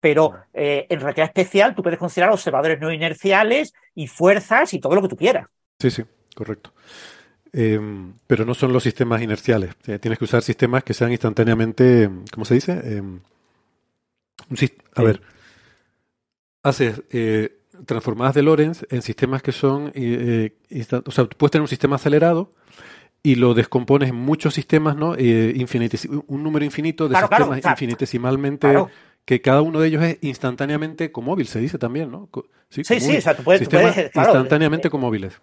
Pero eh, en relatividad especial tú puedes considerar observadores no inerciales y fuerzas y todo lo que tú quieras. Sí, sí, correcto. Em, pero no son los sistemas inerciales. Eh, tienes que usar sistemas que sean instantáneamente, ¿cómo se dice? Em, a ver, haces eh, transformadas de Lorentz en sistemas que son, o sea, puedes tener un sistema acelerado y lo descompones en muchos sistemas, ¿no? Eh, un número infinito de sistemas infinitesimalmente que cada uno de ellos es instantáneamente comóvil, se dice también, ¿no? Sí, sí, o sea, tú puedes, instantáneamente comóviles.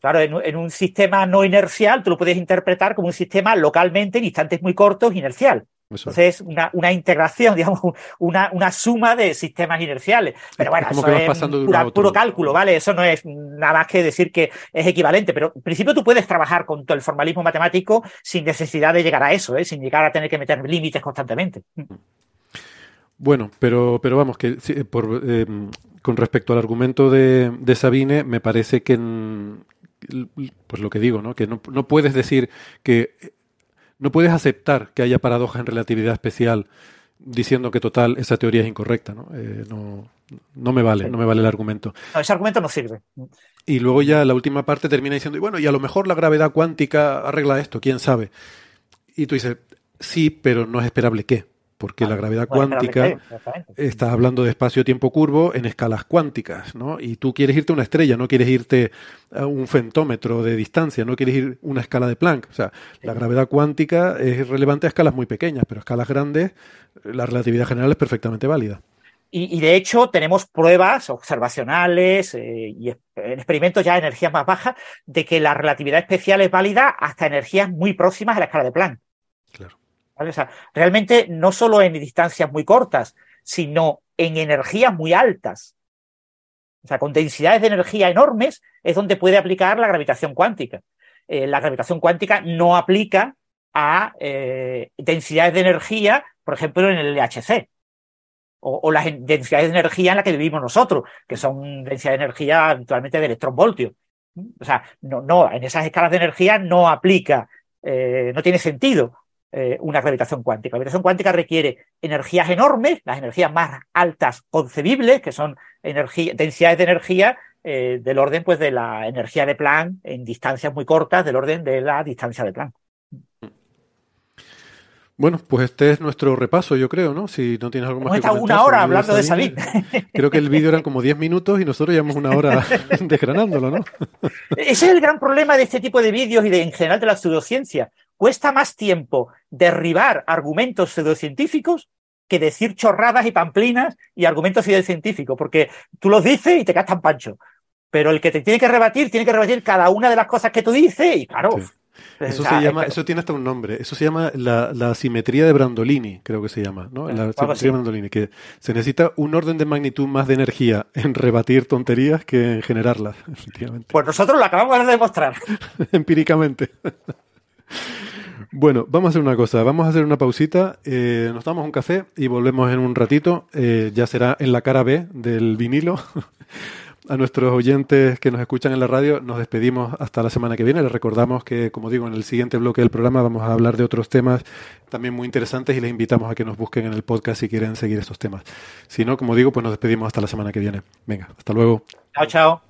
Claro, en, un sistema no inercial tú lo puedes interpretar como un sistema localmente en instantes muy cortos inercial. Entonces, una, una integración, digamos, una, una suma de sistemas inerciales. Pero bueno, eso es puro cálculo, ¿vale? Eso no es nada más que decir que es equivalente. Pero en principio tú puedes trabajar con todo el formalismo matemático sin necesidad de llegar a eso, ¿eh? sin llegar a tener que meter límites constantemente. Bueno, pero, pero vamos, que por, eh, con respecto al argumento de, de Sabine, me parece que, pues lo que digo, ¿no? Que no, no puedes decir que no puedes aceptar que haya paradojas en relatividad especial diciendo que total esa teoría es incorrecta, ¿no? Eh, no, no, me vale, no me vale el argumento. ese argumento no sirve. Y luego ya la última parte termina diciendo, y bueno, y a lo mejor la gravedad cuántica arregla esto, quién sabe. Y tú dices, sí, pero no es esperable qué. Porque la gravedad cuántica, estás hablando de espacio-tiempo curvo en escalas cuánticas, ¿no? Y tú quieres irte a una estrella, no quieres irte a un fentómetro de distancia, no quieres ir a una escala de Planck. O sea, la gravedad cuántica es relevante a escalas muy pequeñas, pero a escalas grandes la relatividad general es perfectamente válida. Y, de hecho tenemos pruebas observacionales eh, y en experimentos ya de energías más bajas de que la relatividad especial es válida hasta energías muy próximas a la escala de Planck. Claro. O sea, realmente no solo en distancias muy cortas, sino en energías muy altas. O sea, con densidades de energía enormes es donde puede aplicar la gravitación cuántica. Eh, la gravitación cuántica no aplica a eh, densidades de energía, por ejemplo, en el LHC o, las densidades de energía en las que vivimos nosotros, que son densidades de energía habitualmente de electronvoltio. O sea, no, no, en esas escalas de energía no aplica, eh, no tiene sentido eh, una gravitación cuántica. La gravitación cuántica requiere energías enormes, las energías más altas concebibles, que son densidades de energía eh, del orden pues, de la energía de Planck en distancias muy cortas, del orden de la distancia de Planck. Bueno, pues este es nuestro repaso, yo creo, ¿no? Si no tienes algo más que comentar. una hora hablando de salir. Creo que el vídeo eran como 10 minutos y nosotros llevamos una hora desgranándolo, ¿no? Ese es el gran problema de este tipo de vídeos y de, en general de la pseudociencia. Cuesta más tiempo derribar argumentos pseudocientíficos que decir chorradas y pamplinas y argumentos pseudocientíficos, porque tú los dices y te castan pancho. Pero el que te tiene que rebatir, tiene que rebatir cada una de las cosas que tú dices y claro, eso se llama, eso tiene hasta un nombre. Eso se llama la, la simetría de Brandolini, creo que se llama, ¿no? La simetría de Brandolini, que se necesita un orden de magnitud más de energía en rebatir tonterías que en generarlas, efectivamente. Pues nosotros lo acabamos de demostrar. Empíricamente. Bueno, vamos a hacer una cosa, vamos a hacer una pausita, eh, nos damos un café y volvemos en un ratito, eh, ya será en la cara B del vinilo. a nuestros oyentes que nos escuchan en la radio, nos despedimos hasta la semana que viene. Les recordamos que, como digo, en el siguiente bloque del programa vamos a hablar de otros temas también muy interesantes y les invitamos a que nos busquen en el podcast si quieren seguir estos temas. Si no, como digo, pues nos despedimos hasta la semana que viene. Venga, hasta luego. Chao, chao.